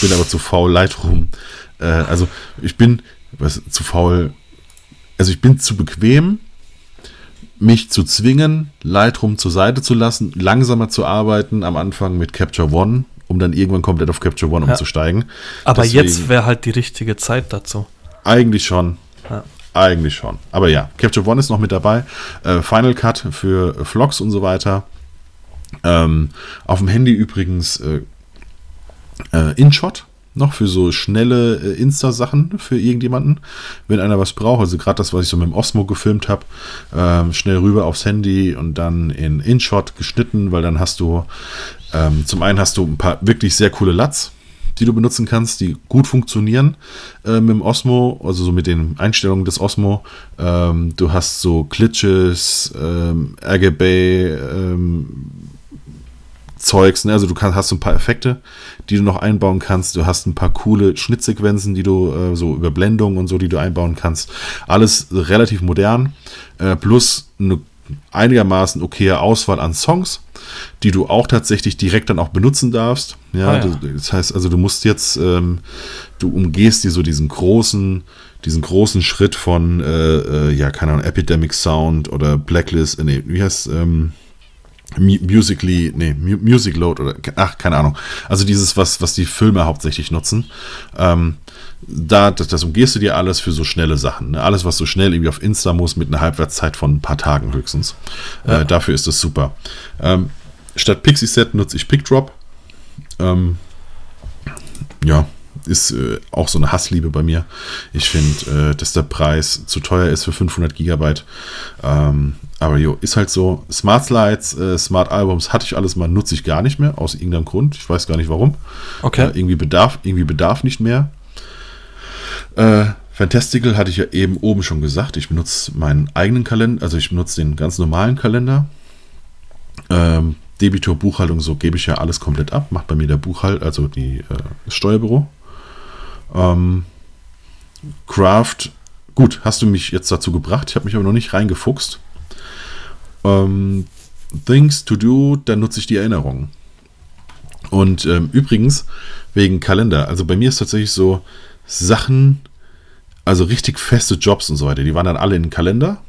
bin, aber, zu faul, Lightroom. Äh, also ich bin was, zu faul, also ich bin zu bequem, mich zu zwingen, Lightroom zur Seite zu lassen, langsamer zu arbeiten am Anfang mit Capture One, um dann irgendwann komplett auf Capture One ja. umzusteigen. Aber Deswegen, jetzt wäre halt die richtige Zeit dazu. Eigentlich schon. Ja. Eigentlich schon. Aber ja, Capture One ist noch mit dabei. Äh, Final Cut für Vlogs und so weiter. Ähm, auf dem Handy übrigens äh, äh, InShot noch für so schnelle äh, Insta-Sachen für irgendjemanden, wenn einer was braucht. Also gerade das, was ich so mit dem Osmo gefilmt habe, ähm, schnell rüber aufs Handy und dann in InShot geschnitten, weil dann hast du ähm, zum einen hast du ein paar wirklich sehr coole LUTs, die du benutzen kannst, die gut funktionieren äh, mit dem Osmo, also so mit den Einstellungen des Osmo. Ähm, du hast so Glitches, ähm, RGB, ähm, Zeugs, ne? also du kannst, hast so ein paar Effekte, die du noch einbauen kannst. Du hast ein paar coole Schnittsequenzen, die du äh, so Überblendungen und so, die du einbauen kannst. Alles relativ modern, äh, plus eine einigermaßen okaye Auswahl an Songs, die du auch tatsächlich direkt dann auch benutzen darfst. Ja, ah, ja. das heißt also, du musst jetzt, ähm, du umgehst dir so diesen großen, diesen großen Schritt von, äh, äh, ja, keine Ahnung, Epidemic Sound oder Blacklist, äh, nee, wie heißt, ähm, Musically, nee, Music Load oder, ach, keine Ahnung. Also dieses, was, was die Filme hauptsächlich nutzen. Ähm, da, das, das, umgehst du dir alles für so schnelle Sachen. Ne? Alles, was so schnell irgendwie auf Insta muss, mit einer Halbwertszeit von ein paar Tagen höchstens. Ja. Äh, dafür ist es super. Ähm, statt Pixie Set nutze ich PickDrop. Ähm, ja, ist äh, auch so eine Hassliebe bei mir. Ich finde, äh, dass der Preis zu teuer ist für 500 Gigabyte. Ähm, aber jo, ist halt so. Smart Slides, äh, Smart Albums hatte ich alles mal, nutze ich gar nicht mehr, aus irgendeinem Grund. Ich weiß gar nicht warum. Okay. Äh, irgendwie, bedarf, irgendwie bedarf nicht mehr. Äh, Fantastical hatte ich ja eben oben schon gesagt. Ich benutze meinen eigenen Kalender, also ich benutze den ganz normalen Kalender. Ähm, Debitor, Buchhaltung, so gebe ich ja alles komplett ab. Macht bei mir der Buchhalt, also die, äh, das Steuerbüro. Ähm, Craft, gut, hast du mich jetzt dazu gebracht. Ich habe mich aber noch nicht reingefuchst. Ähm, Things to do, dann nutze ich die Erinnerungen. Und ähm, übrigens, wegen Kalender, also bei mir ist tatsächlich so, Sachen, also richtig feste Jobs und so weiter, die waren dann alle in den Kalender.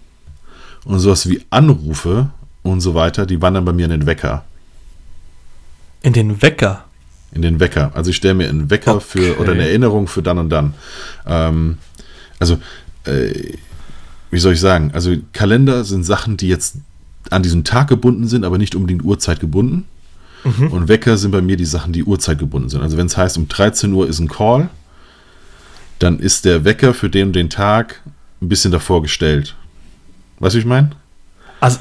Und sowas wie Anrufe und so weiter, die wandern bei mir in den Wecker. In den Wecker? In den Wecker. Also ich stelle mir einen Wecker okay. für oder eine Erinnerung für dann und dann. Ähm, also, äh, wie soll ich sagen? Also Kalender sind Sachen, die jetzt an diesem Tag gebunden sind, aber nicht unbedingt Uhrzeit gebunden. Mhm. Und Wecker sind bei mir die Sachen, die Uhrzeit gebunden sind. Also wenn es heißt, um 13 Uhr ist ein Call, dann ist der Wecker für den und den Tag ein bisschen davor gestellt. Weißt du, wie ich meine? Also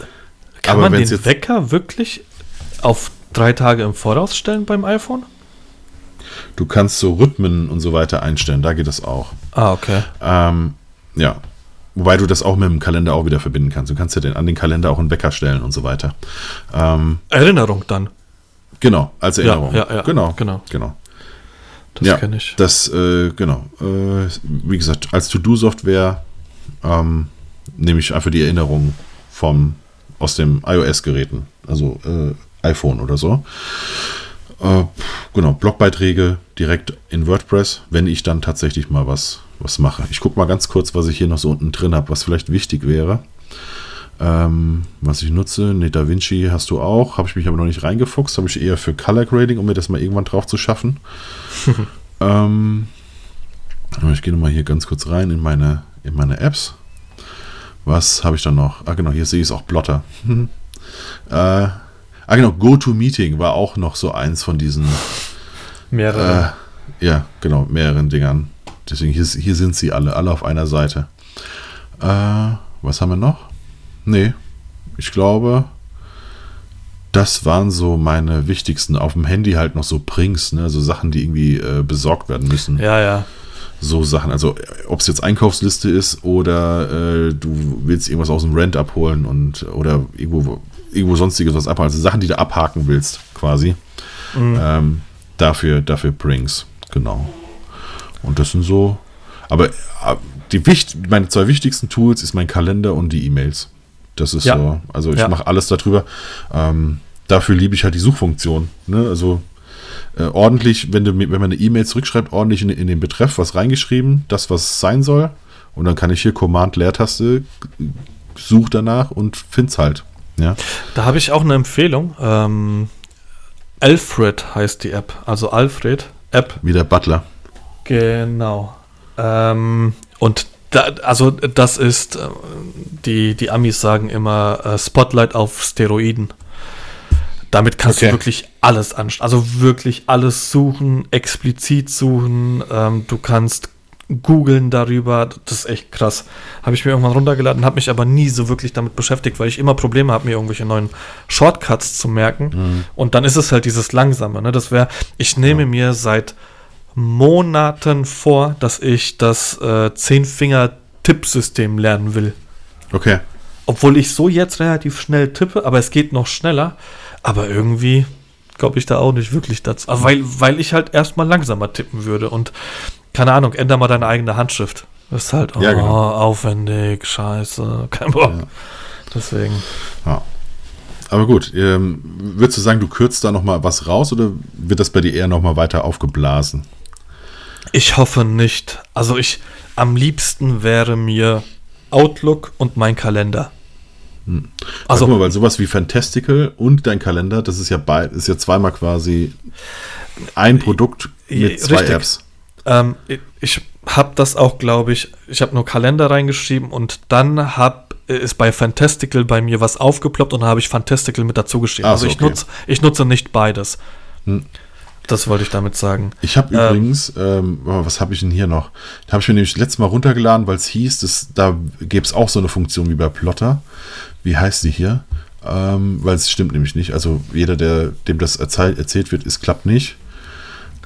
kann Aber man den Wecker wirklich auf drei Tage im Voraus stellen beim iPhone? Du kannst so Rhythmen und so weiter einstellen, da geht das auch. Ah, okay. Ähm, ja. Wobei du das auch mit dem Kalender auch wieder verbinden kannst. Du kannst ja den, an den Kalender auch einen Wecker stellen und so weiter. Ähm, Erinnerung dann. Genau, als Erinnerung. Ja, ja, ja. Genau, genau. genau. Das ja, kenne ich. Das, äh, genau. Äh, wie gesagt, als To-Do-Software ähm, nehme ich einfach die Erinnerung vom, aus dem iOS-Geräten, also äh, iPhone oder so. Äh, genau, Blogbeiträge direkt in WordPress, wenn ich dann tatsächlich mal was, was mache. Ich gucke mal ganz kurz, was ich hier noch so unten drin habe, was vielleicht wichtig wäre. Ähm, was ich nutze, ne, DaVinci hast du auch, habe ich mich aber noch nicht reingefuchst, habe ich eher für Color Grading, um mir das mal irgendwann drauf zu schaffen. ähm, ich gehe nochmal hier ganz kurz rein in meine, in meine Apps. Was habe ich da noch? Ah, genau, hier sehe ich es auch Blotter. äh, Ah, genau, GoToMeeting war auch noch so eins von diesen. Mehrere. Äh, ja, genau, mehreren Dingern. Deswegen, hier, hier sind sie alle, alle auf einer Seite. Äh, was haben wir noch? Nee, ich glaube, das waren so meine wichtigsten. Auf dem Handy halt noch so Prings, ne? so Sachen, die irgendwie äh, besorgt werden müssen. ja, ja. So Sachen, also ob es jetzt Einkaufsliste ist oder äh, du willst irgendwas aus dem Rent abholen und oder irgendwo, irgendwo sonstiges was abhaken. Also Sachen, die du abhaken willst, quasi. Mhm. Ähm, dafür, dafür Brings, genau. Und das sind so. Aber äh, die wicht, meine zwei wichtigsten Tools ist mein Kalender und die E-Mails. Das ist Ja. so. Also ich Ja. mache alles darüber. Ähm, dafür liebe ich halt die Suchfunktion. Ne? Also äh, ordentlich, wenn, du, wenn man eine E-Mail zurückschreibt, ordentlich in, in den Betreff was reingeschrieben, das, was sein soll. Und dann kann ich hier Command-Leertaste, such danach und find's halt. Ja. Da habe ich auch eine Empfehlung. Ähm, Alfred heißt die App. Also Alfred App. Wie der Butler. Genau. Ähm, und da, also das ist, äh, die, die Amis sagen immer äh, Spotlight auf Steroiden. Damit kannst Okay. du wirklich alles anschauen. Also wirklich alles suchen, explizit suchen. Ähm, du kannst googeln darüber. Das ist echt krass. Habe ich mir irgendwann runtergeladen, habe mich aber nie so wirklich damit beschäftigt, weil ich immer Probleme habe, mir irgendwelche neuen Shortcuts zu merken. Und dann ist es halt dieses Langsame. Ne? Das wäre, ich nehme mir seit Monaten vor, dass ich das äh, Zehn-Finger-Tippsystem lernen will. Okay. Obwohl ich so jetzt relativ schnell tippe, aber es geht noch schneller. Aber irgendwie glaube ich da auch nicht wirklich dazu. Aber weil, weil ich halt erstmal langsamer tippen würde und keine Ahnung, änder mal deine eigene Handschrift. Das ist halt oh, Ja, genau. aufwendig, scheiße, kein Bock. Ja. Deswegen. Ja. Aber gut, ähm, würdest du sagen, du kürzt da noch mal was raus oder wird das bei dir eher noch mal weiter aufgeblasen? Ich hoffe nicht. Also ich, am liebsten wäre mir Outlook und mein Kalender. Also, Also, Guck mal, weil sowas wie Fantastical und dein Kalender, das ist ja bei, ist ja zweimal quasi ein Produkt mit zwei Richtig. Apps. ähm, ich- habe das auch, glaube ich, ich habe nur Kalender reingeschrieben und dann hab, ist bei Fantastical bei mir was aufgeploppt und dann habe ich Fantastical mit dazu geschrieben. Also so, ich, okay. nutze, ich nutze nicht beides. Hm. Das wollte ich damit sagen. Ich habe Ähm. übrigens, ähm, oh, was habe ich denn hier noch? Da habe ich mir nämlich letztes Mal runtergeladen, weil es hieß, dass, da gäbe es auch so eine Funktion wie bei Plotter. Wie heißt die hier? Ähm, weil es stimmt nämlich nicht. Also jeder, der dem das erzählt, erzählt wird, es klappt nicht.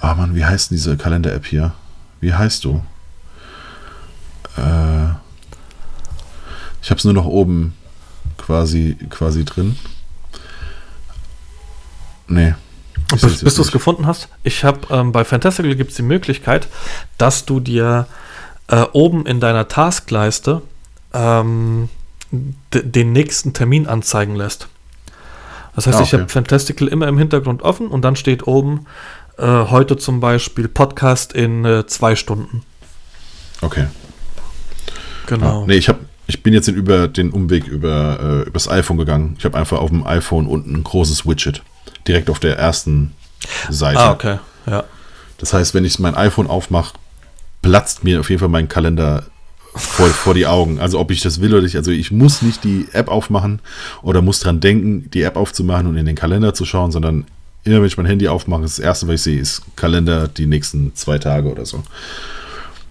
Ah Mann, wie heißt denn diese Kalender-App hier? Wie heißt du? Äh, ich habe es nur noch oben quasi, quasi drin. Nee. Bis, bis du es gefunden hast, ich habe ähm, bei Fantastical gibt es die Möglichkeit, dass du dir äh, oben in deiner Taskleiste ähm, den nächsten Termin anzeigen lässt. Das heißt, Ah, ich okay. habe Fantastical immer im Hintergrund offen und dann steht oben äh, heute zum Beispiel Podcast in äh, zwei Stunden. Okay. Genau. Ah, nee, ich, hab, ich bin jetzt in über den Umweg über äh, übers iPhone gegangen. Ich habe einfach auf dem iPhone unten ein großes Widget. Direkt auf der ersten Seite. Ah, okay. Ja. Das heißt, wenn ich mein iPhone aufmache, platzt mir auf jeden Fall mein Kalender vor, vor die Augen. Also ob ich das will oder nicht. Also ich muss nicht die App aufmachen oder muss dran denken, die App aufzumachen und in den Kalender zu schauen, sondern immer wenn ich mein Handy aufmache, das erste, was ich sehe, ist Kalender die nächsten zwei Tage oder so.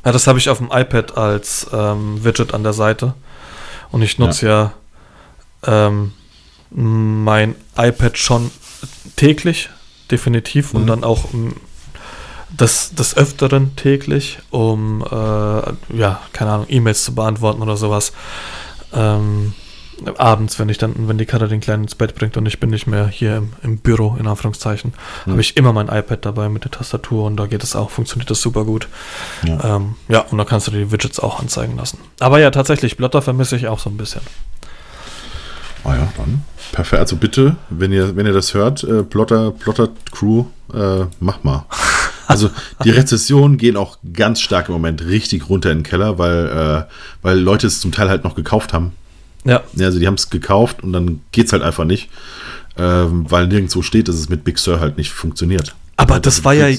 Ja, das habe ich auf dem iPad als ähm, Widget an der Seite. Und ich nutze ja, ähm, mein iPad schon täglich, definitiv. Und Mhm. dann auch ähm, des, Öfteren täglich, um, äh, ja, keine Ahnung, E-Mails zu beantworten oder sowas. Ähm, abends, wenn ich dann, wenn die Katze den Kleinen ins Bett bringt und ich bin nicht mehr hier im, im Büro, in Anführungszeichen, Mhm. habe ich immer mein iPad dabei mit der Tastatur und da geht es auch, funktioniert das super gut. Ja. Ähm, ja, und da kannst du die Widgets auch anzeigen lassen. Aber ja, tatsächlich, Blotter vermisse ich auch so ein bisschen. Ah ja, dann. Perfekt. Also bitte, wenn ihr, wenn ihr das hört, äh, Plotter, Plotter Crew, äh, mach mal. Also die Rezessionen gehen auch ganz stark im Moment richtig runter in den Keller, weil, äh, weil Leute es zum Teil halt noch gekauft haben. Ja, Ja, also die haben es gekauft und dann geht's halt einfach nicht, ähm, weil nirgendwo steht, dass es mit Big Sur halt nicht funktioniert. aber Also das war ja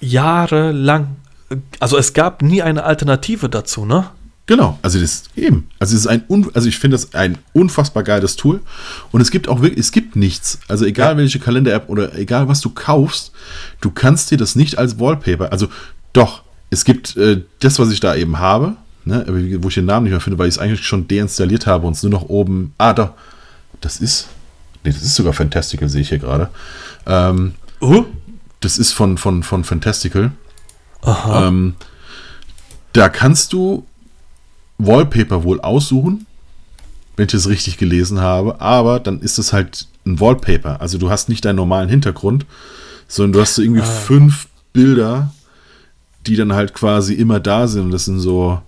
jahrelang. Also es gab nie eine Alternative dazu, ne? Genau, also das eben. Also es ist ein also ich finde das ein unfassbar geiles Tool und es gibt auch wirklich es gibt nichts. Also egal ja. welche Kalender App oder egal was du kaufst, du kannst dir das nicht als Wallpaper. Also doch, es gibt äh, das was ich da eben habe, ne, wo ich den Namen nicht mehr finde, weil ich es eigentlich schon deinstalliert habe und es nur noch oben. Ah, doch. Das ist Nee, das ist sogar Fantastical, sehe ich hier gerade. Ähm, uh? Das ist von, von, von Fantastical. Aha. Ähm, da kannst du Wallpaper wohl aussuchen, wenn ich das richtig gelesen habe, aber dann ist es halt ein Wallpaper. Also du hast nicht deinen normalen Hintergrund, sondern du hast so irgendwie ah. fünf Bilder, die dann halt quasi immer da sind. Und das sind so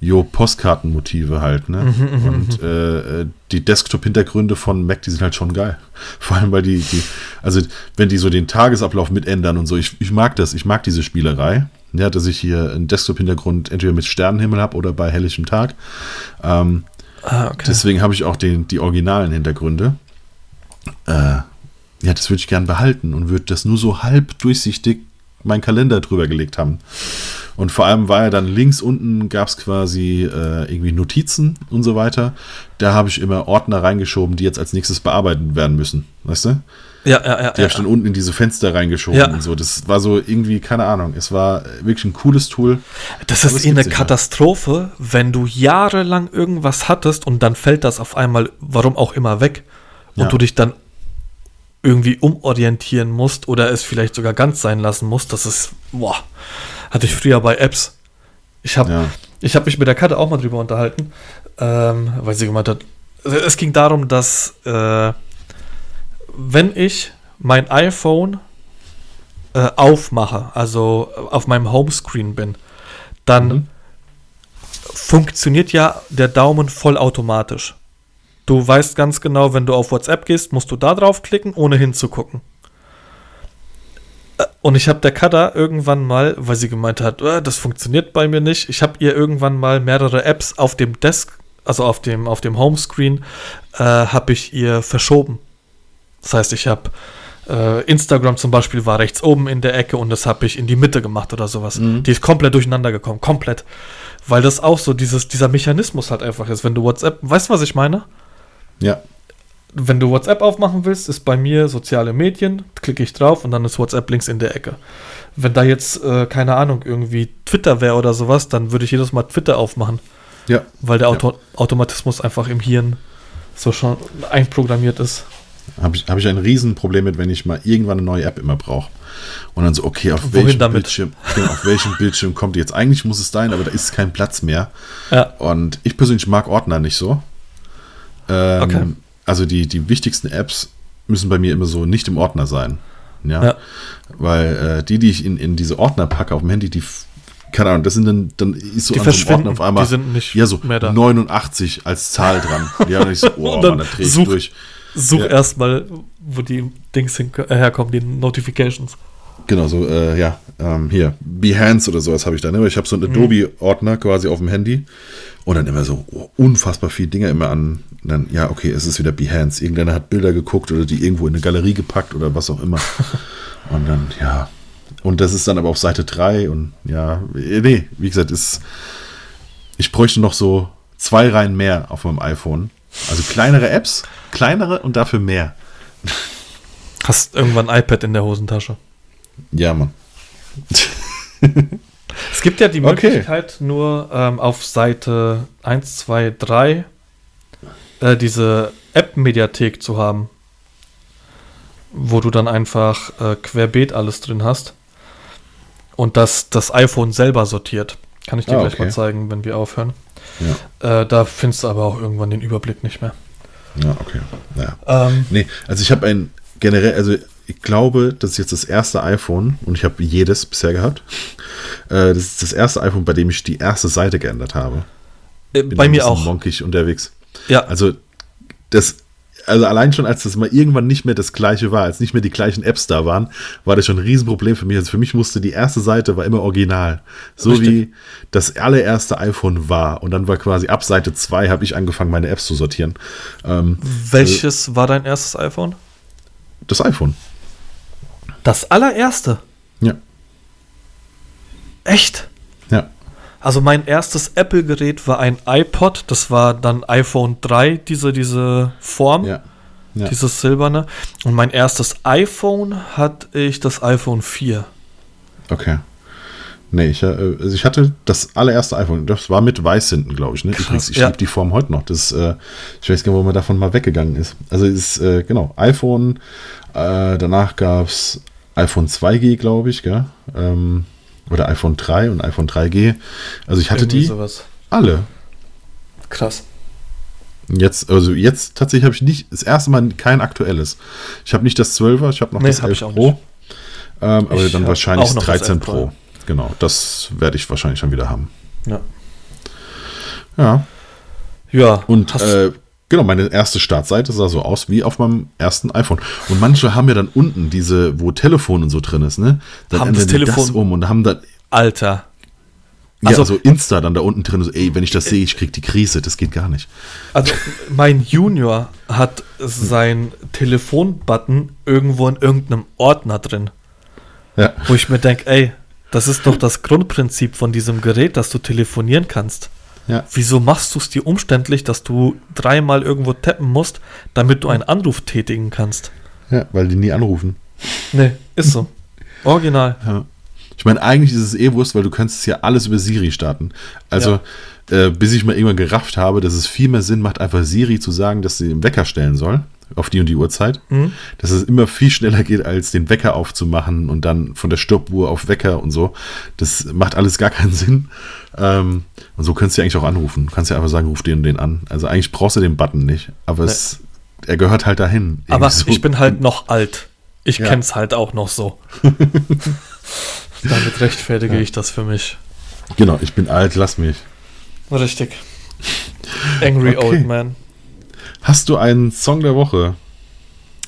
jo, Postkartenmotive halt, ne? Mhm, mhm und mhm. äh, die Desktop-Hintergründe von Mac, die sind halt schon geil. Vor allem, weil die, die, also wenn die so den Tagesablauf mitändern und so, ich, ich mag das, ich mag diese Spielerei. Ja, dass ich hier einen Desktop-Hintergrund entweder mit Sternenhimmel habe oder bei hellischem Tag. Ähm, ah, okay. Deswegen habe ich auch den, die originalen Hintergründe. Äh, ja, das würde ich gern behalten und würde das nur so halb durchsichtig meinen Kalender drüber gelegt haben. Und vor allem war ja dann links unten gab es quasi äh, irgendwie Notizen und so weiter. Da habe ich immer Ordner reingeschoben, die jetzt als nächstes bearbeitet werden müssen. Weißt du? Ja, ja, ja. Die habe ich dann unten in diese Fenster reingeschoben ja. und so. Das war so irgendwie, keine Ahnung. Es war wirklich ein cooles Tool. Das ist eh eine Katastrophe, wenn du jahrelang irgendwas hattest und dann fällt das auf einmal, warum auch immer, weg. Und ja. du dich dann irgendwie umorientieren musst oder es vielleicht sogar ganz sein lassen musst. Das ist, boah. Hatte ich früher bei Apps. Ich habe ja. hab mich mit der Karte auch mal drüber unterhalten, ähm, weil sie gemeint hat, es ging darum, dass äh, wenn ich mein iPhone äh, aufmache, also auf meinem Homescreen bin, dann mhm. funktioniert ja der Daumen vollautomatisch. Du weißt ganz genau, wenn du auf WhatsApp gehst, musst du da drauf klicken, ohne hinzugucken. Und ich habe der Kada irgendwann mal, weil sie gemeint hat, oh, das funktioniert bei mir nicht, ich habe ihr irgendwann mal mehrere Apps auf dem Desk, also auf dem, auf dem Homescreen, äh, habe ich ihr verschoben. Das heißt, ich habe äh, Instagram zum Beispiel war rechts oben in der Ecke und das habe ich in die Mitte gemacht oder sowas. Mhm. Die ist komplett durcheinander gekommen, komplett. Weil das auch so dieses, dieser Mechanismus halt einfach ist. Wenn du WhatsApp, weißt du, was ich meine? Ja wenn du WhatsApp aufmachen willst, ist bei mir soziale Medien, klicke ich drauf und dann ist WhatsApp links in der Ecke. Wenn da jetzt, äh, keine Ahnung, irgendwie Twitter wäre oder sowas, dann würde ich jedes Mal Twitter aufmachen. Ja. Weil der Auto ja. Automatismus einfach im Hirn so schon einprogrammiert ist. Habe ich, hab ich ein Riesenproblem mit, wenn ich mal irgendwann eine neue App immer brauche. Und dann so, okay, auf welchem, Bildschirm, genau, auf welchem Bildschirm kommt die jetzt? Eigentlich muss es sein, aber da ist kein Platz mehr. Ja. Und ich persönlich mag Ordner nicht so. Ähm, okay also die, die wichtigsten Apps müssen bei mir immer so nicht im Ordner sein. Ja. ja. Weil äh, die, die ich in, in diese Ordner packe auf dem Handy, die keine Ahnung, das sind dann, dann ist so die an so einem Ordner auf einmal die sind nicht ja, so mehr da. 89 als Zahl dran. ja, und ich so, oh, dann man, dann such, durch. Such ja. erstmal, wo die Dings hin, äh, herkommen, die Notifications. Genau, so, äh, ja, ähm, hier, Behance oder sowas habe ich da. Ne? Ich habe so einen mhm. Adobe-Ordner quasi auf dem Handy und dann immer so oh, unfassbar viele Dinge immer an. Dann, ja, okay, es ist wieder Behance. Irgendeiner hat Bilder geguckt oder die irgendwo in eine Galerie gepackt oder was auch immer. und dann, ja. Und das ist dann aber auf Seite 3 und ja, äh, nee, wie gesagt, ist, ich bräuchte noch so zwei Reihen mehr auf meinem iPhone. Also kleinere Apps, kleinere und dafür mehr. Hast irgendwann ein iPad in der Hosentasche. Ja, Mann. es gibt ja die Möglichkeit, okay. nur ähm, auf Seite 1, 2, 3 äh, diese App-Mediathek zu haben, wo du dann einfach äh, querbeet alles drin hast und das das iPhone selber sortiert. Kann ich dir ah, gleich okay. mal zeigen, wenn wir aufhören. Ja. Äh, da findest du aber auch irgendwann den Überblick nicht mehr. Ja, okay. Ja. Ähm, nee, also ich habe ein generell, also ich glaube, das ist jetzt das erste iPhone und ich habe jedes bisher gehabt. Äh, das ist das erste iPhone, bei dem ich die erste Seite geändert habe. Äh, bei mir auch. monkig unterwegs. Ja. Also das, also allein schon, als das mal irgendwann nicht mehr das gleiche war, als nicht mehr die gleichen Apps da waren, war das schon ein Riesenproblem für mich. Also für mich musste die erste Seite war immer original. So Richtig. wie das allererste iPhone war. Und dann war quasi ab Seite 2 habe ich angefangen, meine Apps zu sortieren. Ähm, Welches äh, war dein erstes iPhone? Das iPhone. Das allererste? Ja. Echt? Also mein erstes Apple-Gerät war ein iPod, das war dann iPhone 3, diese, diese Form, Ja. Ja. dieses silberne. Und mein erstes iPhone hatte ich das iPhone 4. Okay. Nee, ich, äh, also ich hatte das allererste iPhone, das war mit weiß hinten, glaube ich. Ne? Übrigens, ich ja. liebe die Form heute noch. Das, äh, ich weiß gar nicht, wo man davon mal weggegangen ist. Also es ist, äh, genau, iPhone, äh, danach gab es iPhone 2G, glaube ich, gell? Ähm, oder iPhone 3 und iPhone 3G. Also ich hatte Irgendwie die sowas. alle. Krass. Jetzt, also jetzt tatsächlich habe ich nicht, das erste Mal kein aktuelles. Ich habe nicht das 12er, ich habe noch Nee, das hab 11 ich auch Pro. Ähm, aber dann wahrscheinlich das noch das 13 11 Pro. Pro. Genau, das werde ich wahrscheinlich schon wieder haben. Ja. Ja. Ja, Und äh, genau, meine erste Startseite sah so aus wie auf meinem ersten iPhone. Und manche haben ja dann unten diese, wo Telefon und so drin ist, ne? Dann Haben das Telefon- das um und haben dann, Alter. ja, Also- also, Insta dann da unten drin, so, ey, wenn ich das sehe, ich krieg die Krise, das geht gar nicht. Also mein Junior hat sein Telefonbutton irgendwo in irgendeinem Ordner drin, Ja, wo ich mir denke, ey, das ist doch das Grundprinzip von diesem Gerät, dass du telefonieren kannst. Ja, Wieso machst du es dir umständlich, dass du dreimal irgendwo tappen musst, damit du einen Anruf tätigen kannst? ja, weil die nie anrufen. Nee, ist so. Original. Ja. Ich meine, eigentlich ist es eh Wurst, weil du kannst es ja alles über Siri starten. Also, äh, bis ich mal irgendwann gerafft habe, dass es viel mehr Sinn macht, einfach Siri zu sagen, dass sie den Wecker stellen soll, auf die und die Uhrzeit. Mhm. Dass es immer viel schneller geht, als den Wecker aufzumachen und dann von der Stoppuhr auf Wecker und so. Das macht alles gar keinen Sinn. Ähm, und so kannst du ja eigentlich auch anrufen. Du kannst ja einfach sagen, ruf den und den an. Also eigentlich brauchst du den Button nicht, aber es, er gehört halt dahin. Aber so. ich bin halt noch alt. Ich Ja. kenn's halt auch noch so. Damit rechtfertige ich das für mich. Genau, ich bin alt, lass mich. Richtig. Angry Okay. Old Man. Hast du einen Song der Woche?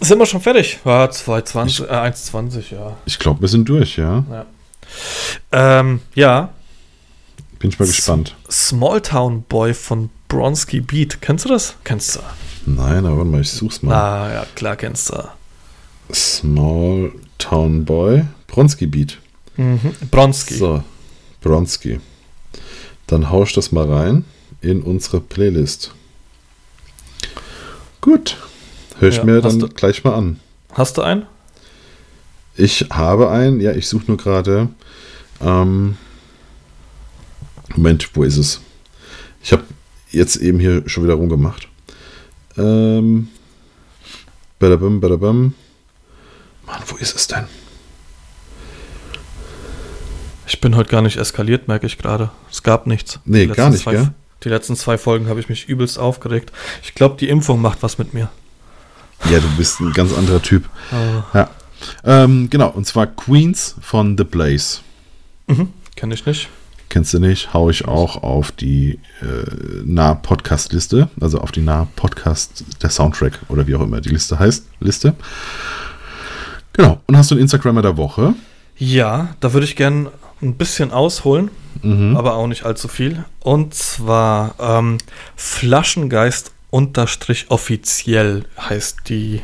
Sind wir schon fertig? Ja, 220, äh, 1,20, ja. Ich glaube, wir sind durch, ja. Ja. Ähm, ja, Bin ich mal S- gespannt. Small Town Boy von Bronski Beat. Kennst du das? Kennst du? Nein, aber warte mal, ich such's mal. Ah, ja, klar kennst du. Small Town Boy. Bronski Beat. Mhm. Bronski. So, Bronski. Dann hau ich das mal rein in unsere Playlist. Gut. Hör ich Ja, mir dann du- gleich mal an. Hast du einen? Ich habe einen, ja, ich suche nur gerade. Ähm, Moment, wo ist es? Ich habe jetzt eben hier schon wieder rumgemacht. Ähm, badabum, badabum. Mann, wo ist es denn? Ich bin heute gar nicht eskaliert, merke ich gerade. Es gab nichts. Nee, gar nicht, gell? Die letzten zwei Folgen habe ich mich übelst aufgeregt. Ich glaube, die Impfung macht was mit mir. Ja, du bist ein ganz anderer Typ. Ah, Ja. Ähm, genau, und zwar Queens von The Blaze. mhm. Kenne ich nicht. Kennst du nicht? Hau ich auch auf die äh, Nah-Podcast-Liste, also auf die Nah-Podcast, der Soundtrack oder wie auch immer die Liste heißt. Liste. Genau. Und hast du einen Instagrammer der Woche? Ja, da würde ich gern ein bisschen ausholen, Mhm. aber auch nicht allzu viel. Und zwar ähm, Flaschengeist unterstrich offiziell heißt die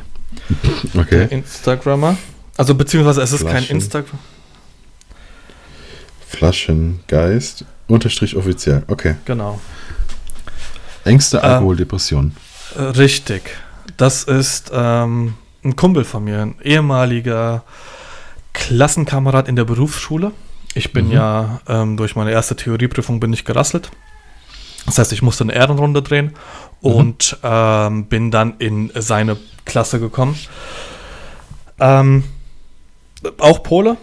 Okay. Instagrammer. Also beziehungsweise es ist kein Flaschen. Instagram. Flaschengeist unterstrich offiziell. Okay. Genau. Ängste, Ähm. Alkohol, Depression. Äh, Richtig. Das ist ähm, ein Kumpel von mir, ein ehemaliger Klassenkamerad in der Berufsschule. Ich bin Mhm. ja ähm, durch meine erste Theorieprüfung bin ich gerasselt. Das heißt, ich musste eine Ehrenrunde drehen und ähm, bin dann in seine Klasse gekommen. Ähm, auch Pole.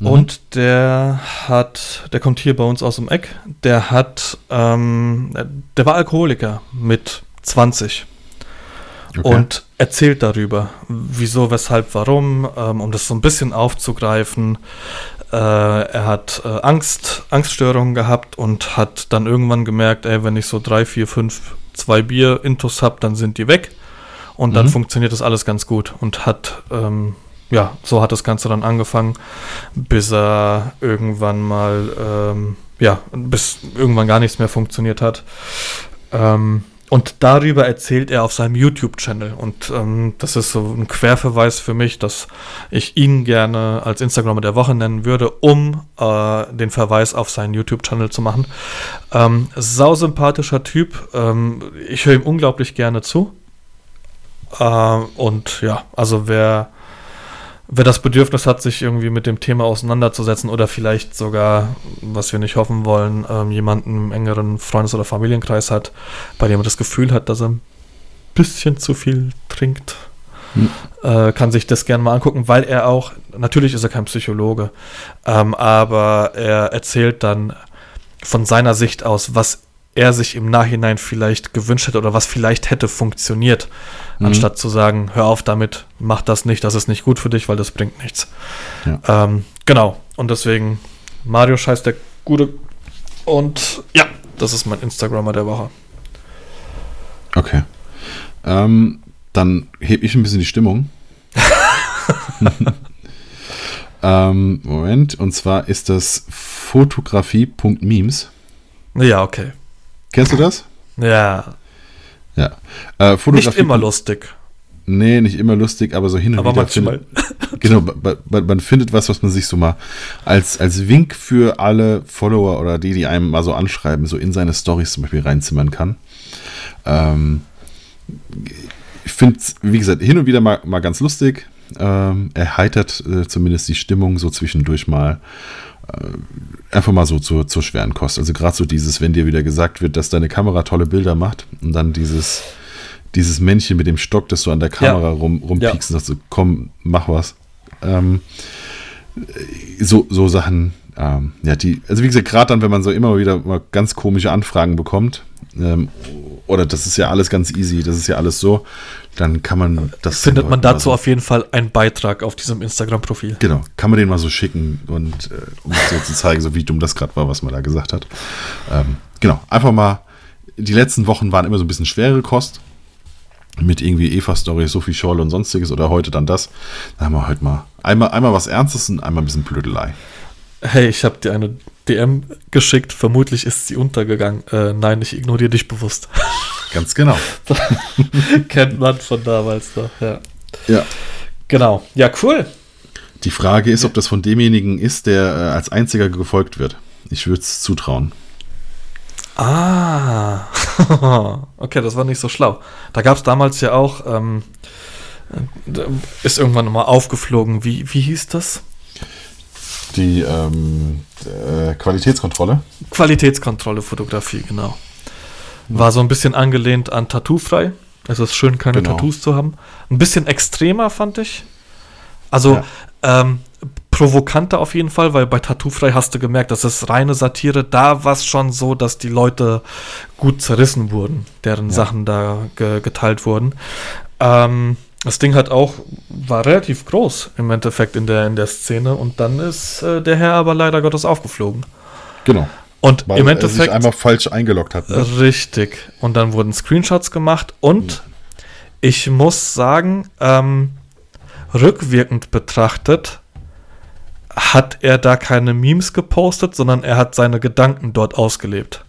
Mhm. Und der hat, der kommt hier bei uns aus dem Eck, der hat, ähm, der war Alkoholiker mit 20 Okay. und erzählt darüber, wieso, weshalb, warum, ähm, um das so ein bisschen aufzugreifen. Äh, er hat äh, Angst, Angststörungen gehabt und hat dann irgendwann gemerkt, ey, wenn ich so drei, vier, fünf, zwei Bier Intus habe, dann sind die weg. Und dann Mhm. funktioniert das alles ganz gut und hat, ähm, ja, so hat das Ganze dann angefangen, bis er irgendwann mal, ähm, ja, bis irgendwann gar nichts mehr funktioniert hat. Ähm, und darüber erzählt er auf seinem YouTube-Channel. Und ähm, das ist so ein Querverweis für mich, dass ich ihn gerne als Instagrammer der Woche nennen würde, um äh, den Verweis auf seinen YouTube-Channel zu machen. Ähm, sau sympathischer Typ. Ähm, ich höre ihm unglaublich gerne zu. Äh, und ja, also wer wer das Bedürfnis hat, sich irgendwie mit dem Thema auseinanderzusetzen oder vielleicht sogar, was wir nicht hoffen wollen, ähm, jemanden im engeren Freundes- oder Familienkreis hat, bei dem er das Gefühl hat, dass er ein bisschen zu viel trinkt, hm. äh, kann sich das gerne mal angucken, weil er auch, natürlich ist er kein Psychologe, ähm, aber er erzählt dann von seiner Sicht aus, was er sich im Nachhinein vielleicht gewünscht hätte oder was vielleicht hätte funktioniert, mhm. anstatt zu sagen, hör auf damit, mach das nicht, das ist nicht gut für dich, weil das bringt nichts. Ja. Ähm, genau, und deswegen, Mario scheiß der Gute. Und ja, das ist mein Instagrammer der Woche. Okay. Ähm, dann hebe ich ein bisschen die Stimmung. ähm, Moment, und zwar ist das fotografie.memes. Ja, okay. Kennst du das? Ja. Ja. Äh, nicht immer lustig. Nee, nicht immer lustig, aber so hin und aber wieder. Manchmal. Findet, genau, man, man, findet was, was man sich so mal als, als Wink für alle Follower oder die, die einem mal so anschreiben, so in seine Stories zum Beispiel reinzimmern kann. Ähm, ich finde es, wie gesagt, hin und wieder mal, mal ganz lustig. Ähm, erheitert äh, zumindest die Stimmung so zwischendurch mal. Äh, einfach mal so zur, zur schweren Kost. Also gerade so dieses, wenn dir wieder gesagt wird, dass deine Kamera tolle Bilder macht und dann dieses, dieses Männchen mit dem Stock, das du an der Kamera ja. rum, rumpiekst ja. und sagst so, komm, mach was. Ähm, so, so Sachen, ähm, ja, die, also wie gesagt, gerade dann, wenn man so immer wieder mal ganz komische Anfragen bekommt, ähm, oder das ist ja alles ganz easy, das ist ja alles so, dann kann man das. Findet man dazu so, auf jeden Fall einen Beitrag auf diesem Instagram-Profil. Genau, kann man den mal so schicken und äh, um so zu zeigen, so wie dumm das gerade war, was man da gesagt hat. Ähm, genau, einfach mal. Die letzten Wochen waren immer so ein bisschen schwere Kost. Mit irgendwie Eva-Story, Sophie Scholl und sonstiges oder heute dann das. Da haben wir heute mal einmal, einmal was Ernstes und einmal ein bisschen Blödelei. Hey, ich habe dir eine DM geschickt, vermutlich ist sie untergegangen. Äh, nein, ich ignoriere dich bewusst. Ganz genau. Kennt man von damals noch, ja. Ja. Genau. Ja, cool. Die Frage ist, ob das von demjenigen ist, der äh, als einziger gefolgt wird. Ich würde es zutrauen. Ah, okay, das war nicht so schlau. Da gab es damals ja auch, ähm, äh, ist irgendwann nochmal aufgeflogen. Wie, wie hieß das? Die ähm, äh, Qualitätskontrolle. Qualitätskontrolle Fotografie, genau. War so ein bisschen angelehnt an Tattoofrei. Es ist schön, keine genau. Tattoos zu haben. Ein bisschen extremer, fand ich. Also ja. ähm, provokanter auf jeden Fall, weil bei Tattoofrei hast du gemerkt, das ist reine Satire. Da war es schon so, dass die Leute gut zerrissen wurden, deren ja. Sachen da ge geteilt wurden. Ähm, das Ding hat auch, war relativ groß im Endeffekt in der, in der Szene und dann ist äh, der Herr aber leider Gottes aufgeflogen. Genau. Und Weil im Endeffekt. Er sich einmal falsch eingeloggt hat. Ne? Richtig. Und dann wurden Screenshots gemacht und mhm. ich muss sagen, ähm, rückwirkend betrachtet, hat er da keine Memes gepostet, sondern er hat seine Gedanken dort ausgelebt.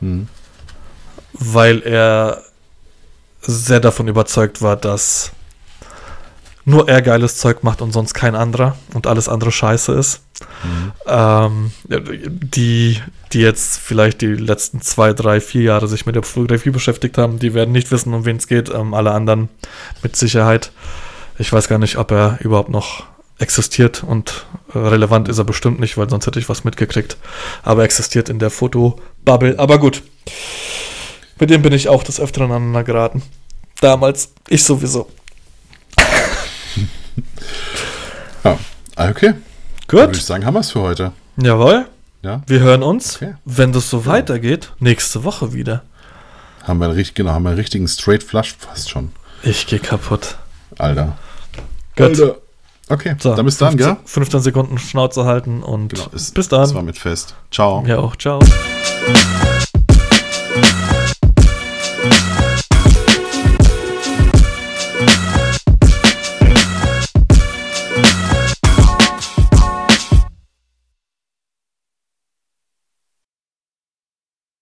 Mhm. Weil er sehr davon überzeugt war, dass nur er geiles Zeug macht und sonst kein anderer und alles andere scheiße ist. Mhm. Ähm, die, die jetzt vielleicht die letzten zwei, drei, vier Jahre sich mit der Fotografie beschäftigt haben, die werden nicht wissen, um wen es geht. Ähm, alle anderen mit Sicherheit. Ich weiß gar nicht, ob er überhaupt noch existiert und relevant ist er bestimmt nicht, weil sonst hätte ich was mitgekriegt. Aber er existiert in der Fotobubble. Aber gut. Mit dem bin ich auch des Öfteren aneinander geraten. Damals. Ich sowieso. Ja, okay. Gut. Würde ich sagen, haben wir es für heute. Jawohl. Ja. Wir hören uns, okay. wenn das so ja. weitergeht, nächste Woche wieder. Haben wir, richtig, genau, haben wir einen richtigen Straight Flush fast schon. Ich gehe kaputt. Alter. Gut. Alter. Okay, so, dann bis dann, 15, gell? 15 Sekunden Schnauze halten und genau, ist, bis dann. Das war mit fest. Ciao. Ja auch, ciao.